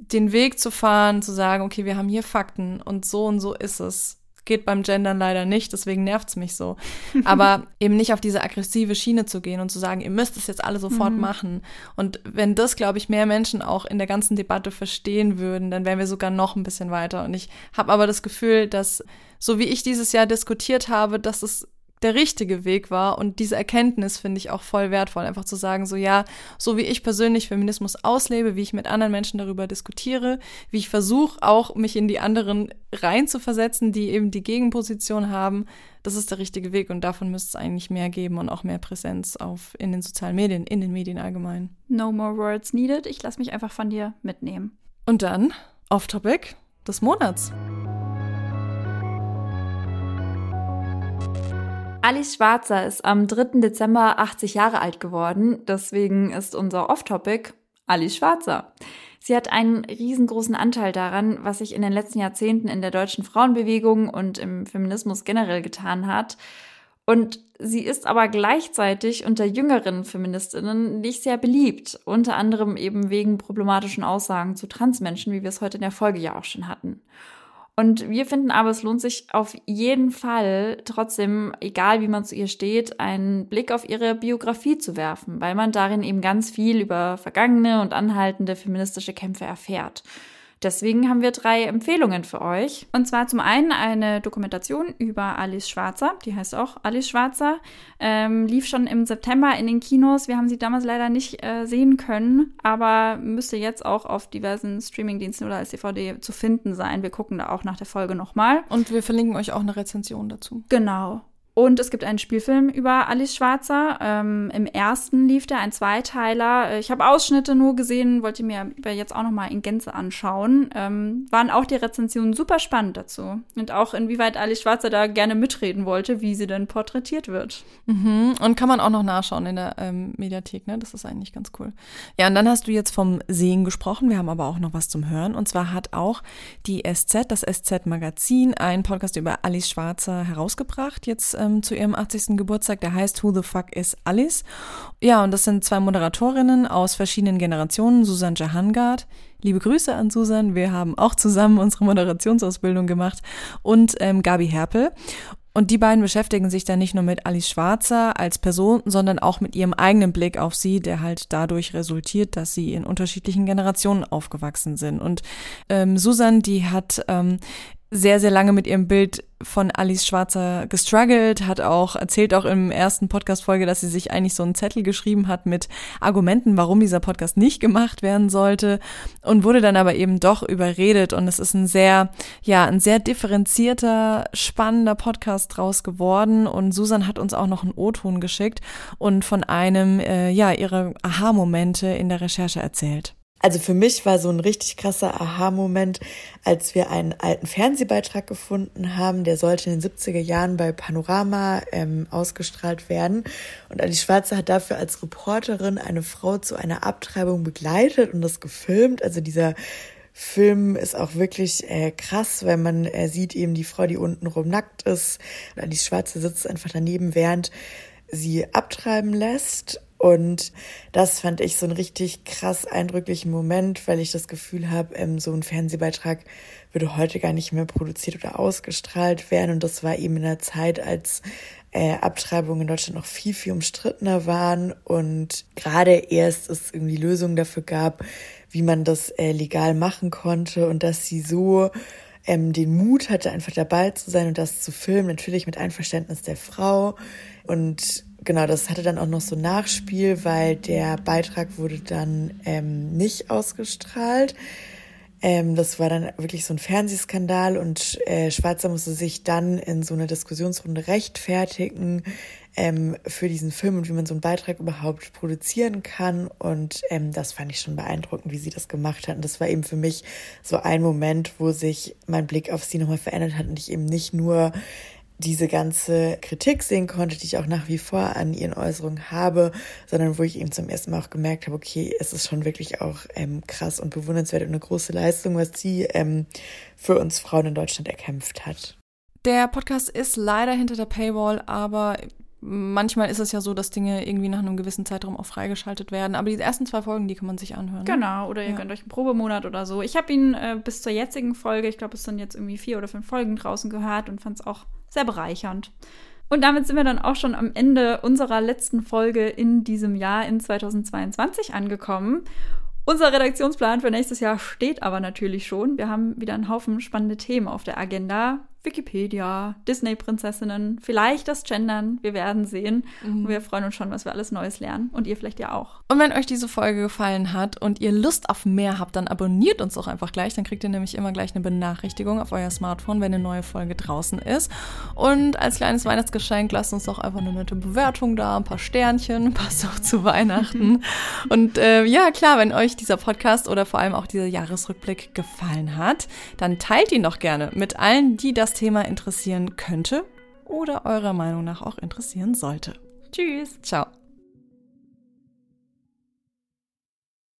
S1: den Weg zu fahren, zu sagen, okay, wir haben hier Fakten und so und so ist es. Geht beim Gendern leider nicht, deswegen nervt's mich so. [laughs] Aber eben nicht auf diese aggressive Schiene zu gehen und zu sagen, ihr müsst es jetzt alle sofort mhm. machen. Und wenn das, glaube ich, mehr Menschen auch in der ganzen Debatte verstehen würden, dann wären wir sogar noch ein bisschen weiter. Und ich habe aber das Gefühl, dass so wie ich dieses Jahr diskutiert habe, dass es der richtige Weg war. Und diese Erkenntnis finde ich auch voll wertvoll, einfach zu sagen, so ja, so wie ich persönlich Feminismus auslebe, wie ich mit anderen Menschen darüber diskutiere, wie ich versuche auch mich in die anderen reinzuversetzen, die eben die Gegenposition haben, das ist der richtige Weg und davon müsste es eigentlich mehr geben und auch mehr Präsenz auf in den sozialen Medien, in den Medien allgemein.
S2: No more words needed. Ich lasse mich einfach von dir mitnehmen.
S1: Und dann Off-Topic des Monats.
S2: Alice Schwarzer ist am 3. Dezember 80 Jahre alt geworden. Deswegen ist unser Off-Topic Alice Schwarzer. Sie hat einen riesengroßen Anteil daran, was sich in den letzten Jahrzehnten in der deutschen Frauenbewegung und im Feminismus generell getan hat. Und sie ist aber gleichzeitig unter jüngeren Feministinnen nicht sehr beliebt, unter anderem eben wegen problematischen Aussagen zu Transmenschen, wie wir es heute in der Folge ja auch schon hatten. Und wir finden aber, es lohnt sich auf jeden Fall trotzdem, egal wie man zu ihr steht, einen Blick auf ihre Biografie zu werfen, weil man darin eben ganz viel über vergangene und anhaltende feministische Kämpfe erfährt. Deswegen haben wir drei Empfehlungen für euch. Und zwar zum einen eine Dokumentation über Alice Schwarzer, die heißt auch Alice Schwarzer, ähm, lief schon im September in den Kinos. Wir haben sie damals leider nicht äh, sehen können, aber müsste jetzt auch auf diversen Streamingdiensten oder als DVD zu finden sein. Wir gucken da auch nach der Folge nochmal.
S1: Und wir verlinken euch auch eine Rezension dazu.
S2: Genau. Und es gibt einen Spielfilm über Alice Schwarzer. Ähm, Im ersten lief der ein Zweiteiler. Ich habe Ausschnitte nur gesehen, wollte mir jetzt auch noch mal in Gänze anschauen. Ähm, waren auch die Rezensionen super spannend dazu. Und auch inwieweit Alice Schwarzer da gerne mitreden wollte, wie sie denn porträtiert wird.
S1: Mhm. Und kann man auch noch nachschauen in der ähm, Mediathek, ne? Das ist eigentlich ganz cool. Ja, und dann hast du jetzt vom Sehen gesprochen. Wir haben aber auch noch was zum Hören. Und zwar hat auch die SZ, das SZ-Magazin, einen Podcast über Alice Schwarzer herausgebracht. Jetzt ähm, zu ihrem 80. Geburtstag, der heißt Who the Fuck is Alice? Ja, und das sind zwei Moderatorinnen aus verschiedenen Generationen, Susan Jahangard. Liebe Grüße an Susan, wir haben auch zusammen unsere Moderationsausbildung gemacht und ähm, Gabi Herpel. Und die beiden beschäftigen sich dann nicht nur mit Alice Schwarzer als Person, sondern auch mit ihrem eigenen Blick auf sie, der halt dadurch resultiert, dass sie in unterschiedlichen Generationen aufgewachsen sind. Und ähm, Susan, die hat ähm, sehr, sehr lange mit ihrem Bild von Alice Schwarzer gestruggelt, hat auch, erzählt auch im ersten Podcast-Folge, dass sie sich eigentlich so einen Zettel geschrieben hat mit Argumenten, warum dieser Podcast nicht gemacht werden sollte und wurde dann aber eben doch überredet und es ist ein sehr, ja, ein sehr differenzierter, spannender Podcast draus geworden und Susan hat uns auch noch einen O-Ton geschickt und von einem, äh, ja, ihrer Aha-Momente in der Recherche erzählt.
S3: Also für mich war so ein richtig krasser Aha-Moment, als wir einen alten Fernsehbeitrag gefunden haben. Der sollte in den 70er Jahren bei Panorama ähm, ausgestrahlt werden. Und Alice Schwarze hat dafür als Reporterin eine Frau zu einer Abtreibung begleitet und das gefilmt. Also dieser Film ist auch wirklich äh, krass, weil man äh, sieht eben die Frau, die untenrum nackt ist. Und Alice Schwarze sitzt einfach daneben, während sie abtreiben lässt. Und das fand ich so einen richtig krass eindrücklichen Moment, weil ich das Gefühl habe, ähm, so ein Fernsehbeitrag würde heute gar nicht mehr produziert oder ausgestrahlt werden. Und das war eben in der Zeit, als äh, Abtreibungen in Deutschland noch viel, viel umstrittener waren und gerade erst es irgendwie Lösungen dafür gab, wie man das äh, legal machen konnte und dass sie so ähm, den Mut hatte, einfach dabei zu sein und das zu filmen, natürlich mit Einverständnis der Frau und genau, das hatte dann auch noch so Nachspiel, weil der Beitrag wurde dann ähm, nicht ausgestrahlt. Ähm, das war dann wirklich so ein Fernsehskandal und äh, Schwarzer musste sich dann in so einer Diskussionsrunde rechtfertigen ähm, für diesen Film und wie man so einen Beitrag überhaupt produzieren kann. Und ähm, das fand ich schon beeindruckend, wie sie das gemacht hat. Und das war eben für mich so ein Moment, wo sich mein Blick auf sie nochmal verändert hat und ich eben nicht nur diese ganze Kritik sehen konnte, die ich auch nach wie vor an ihren Äußerungen habe, sondern wo ich eben zum ersten Mal auch gemerkt habe, okay, es ist schon wirklich auch ähm, krass und bewundernswert und eine große Leistung, was sie ähm, für uns Frauen in Deutschland erkämpft hat.
S1: Der Podcast ist leider hinter der Paywall, aber manchmal ist es ja so, dass Dinge irgendwie nach einem gewissen Zeitraum auch freigeschaltet werden. Aber die ersten zwei Folgen, die kann man sich anhören.
S2: Ne? Genau, oder ihr ja. könnt euch einen Probemonat oder so. Ich habe ihn äh, bis zur jetzigen Folge, ich glaube, es sind jetzt irgendwie vier oder fünf Folgen draußen gehört und fand es auch sehr bereichernd. Und damit sind wir dann auch schon am Ende unserer letzten Folge in diesem Jahr in 2022 angekommen. Unser Redaktionsplan für nächstes Jahr steht aber natürlich schon. Wir haben wieder einen Haufen spannende Themen auf der Agenda. Wikipedia, Disney-Prinzessinnen, vielleicht das Gendern. Wir werden sehen. Mhm. Und wir freuen uns schon, was wir alles Neues lernen. Und ihr vielleicht ja auch.
S1: Und wenn euch diese Folge gefallen hat und ihr Lust auf mehr habt, dann abonniert uns doch einfach gleich. Dann kriegt ihr nämlich immer gleich eine Benachrichtigung auf euer Smartphone, wenn eine neue Folge draußen ist. Und als kleines Weihnachtsgeschenk lasst uns doch einfach eine nette Bewertung da, ein paar Sternchen, passt auch [laughs] zu Weihnachten. und äh, ja, klar, wenn euch dieser Podcast oder vor allem auch dieser Jahresrückblick gefallen hat, dann teilt ihn doch gerne mit allen, die das das Thema interessieren könnte oder eurer Meinung nach auch interessieren sollte. Tschüss. Ciao.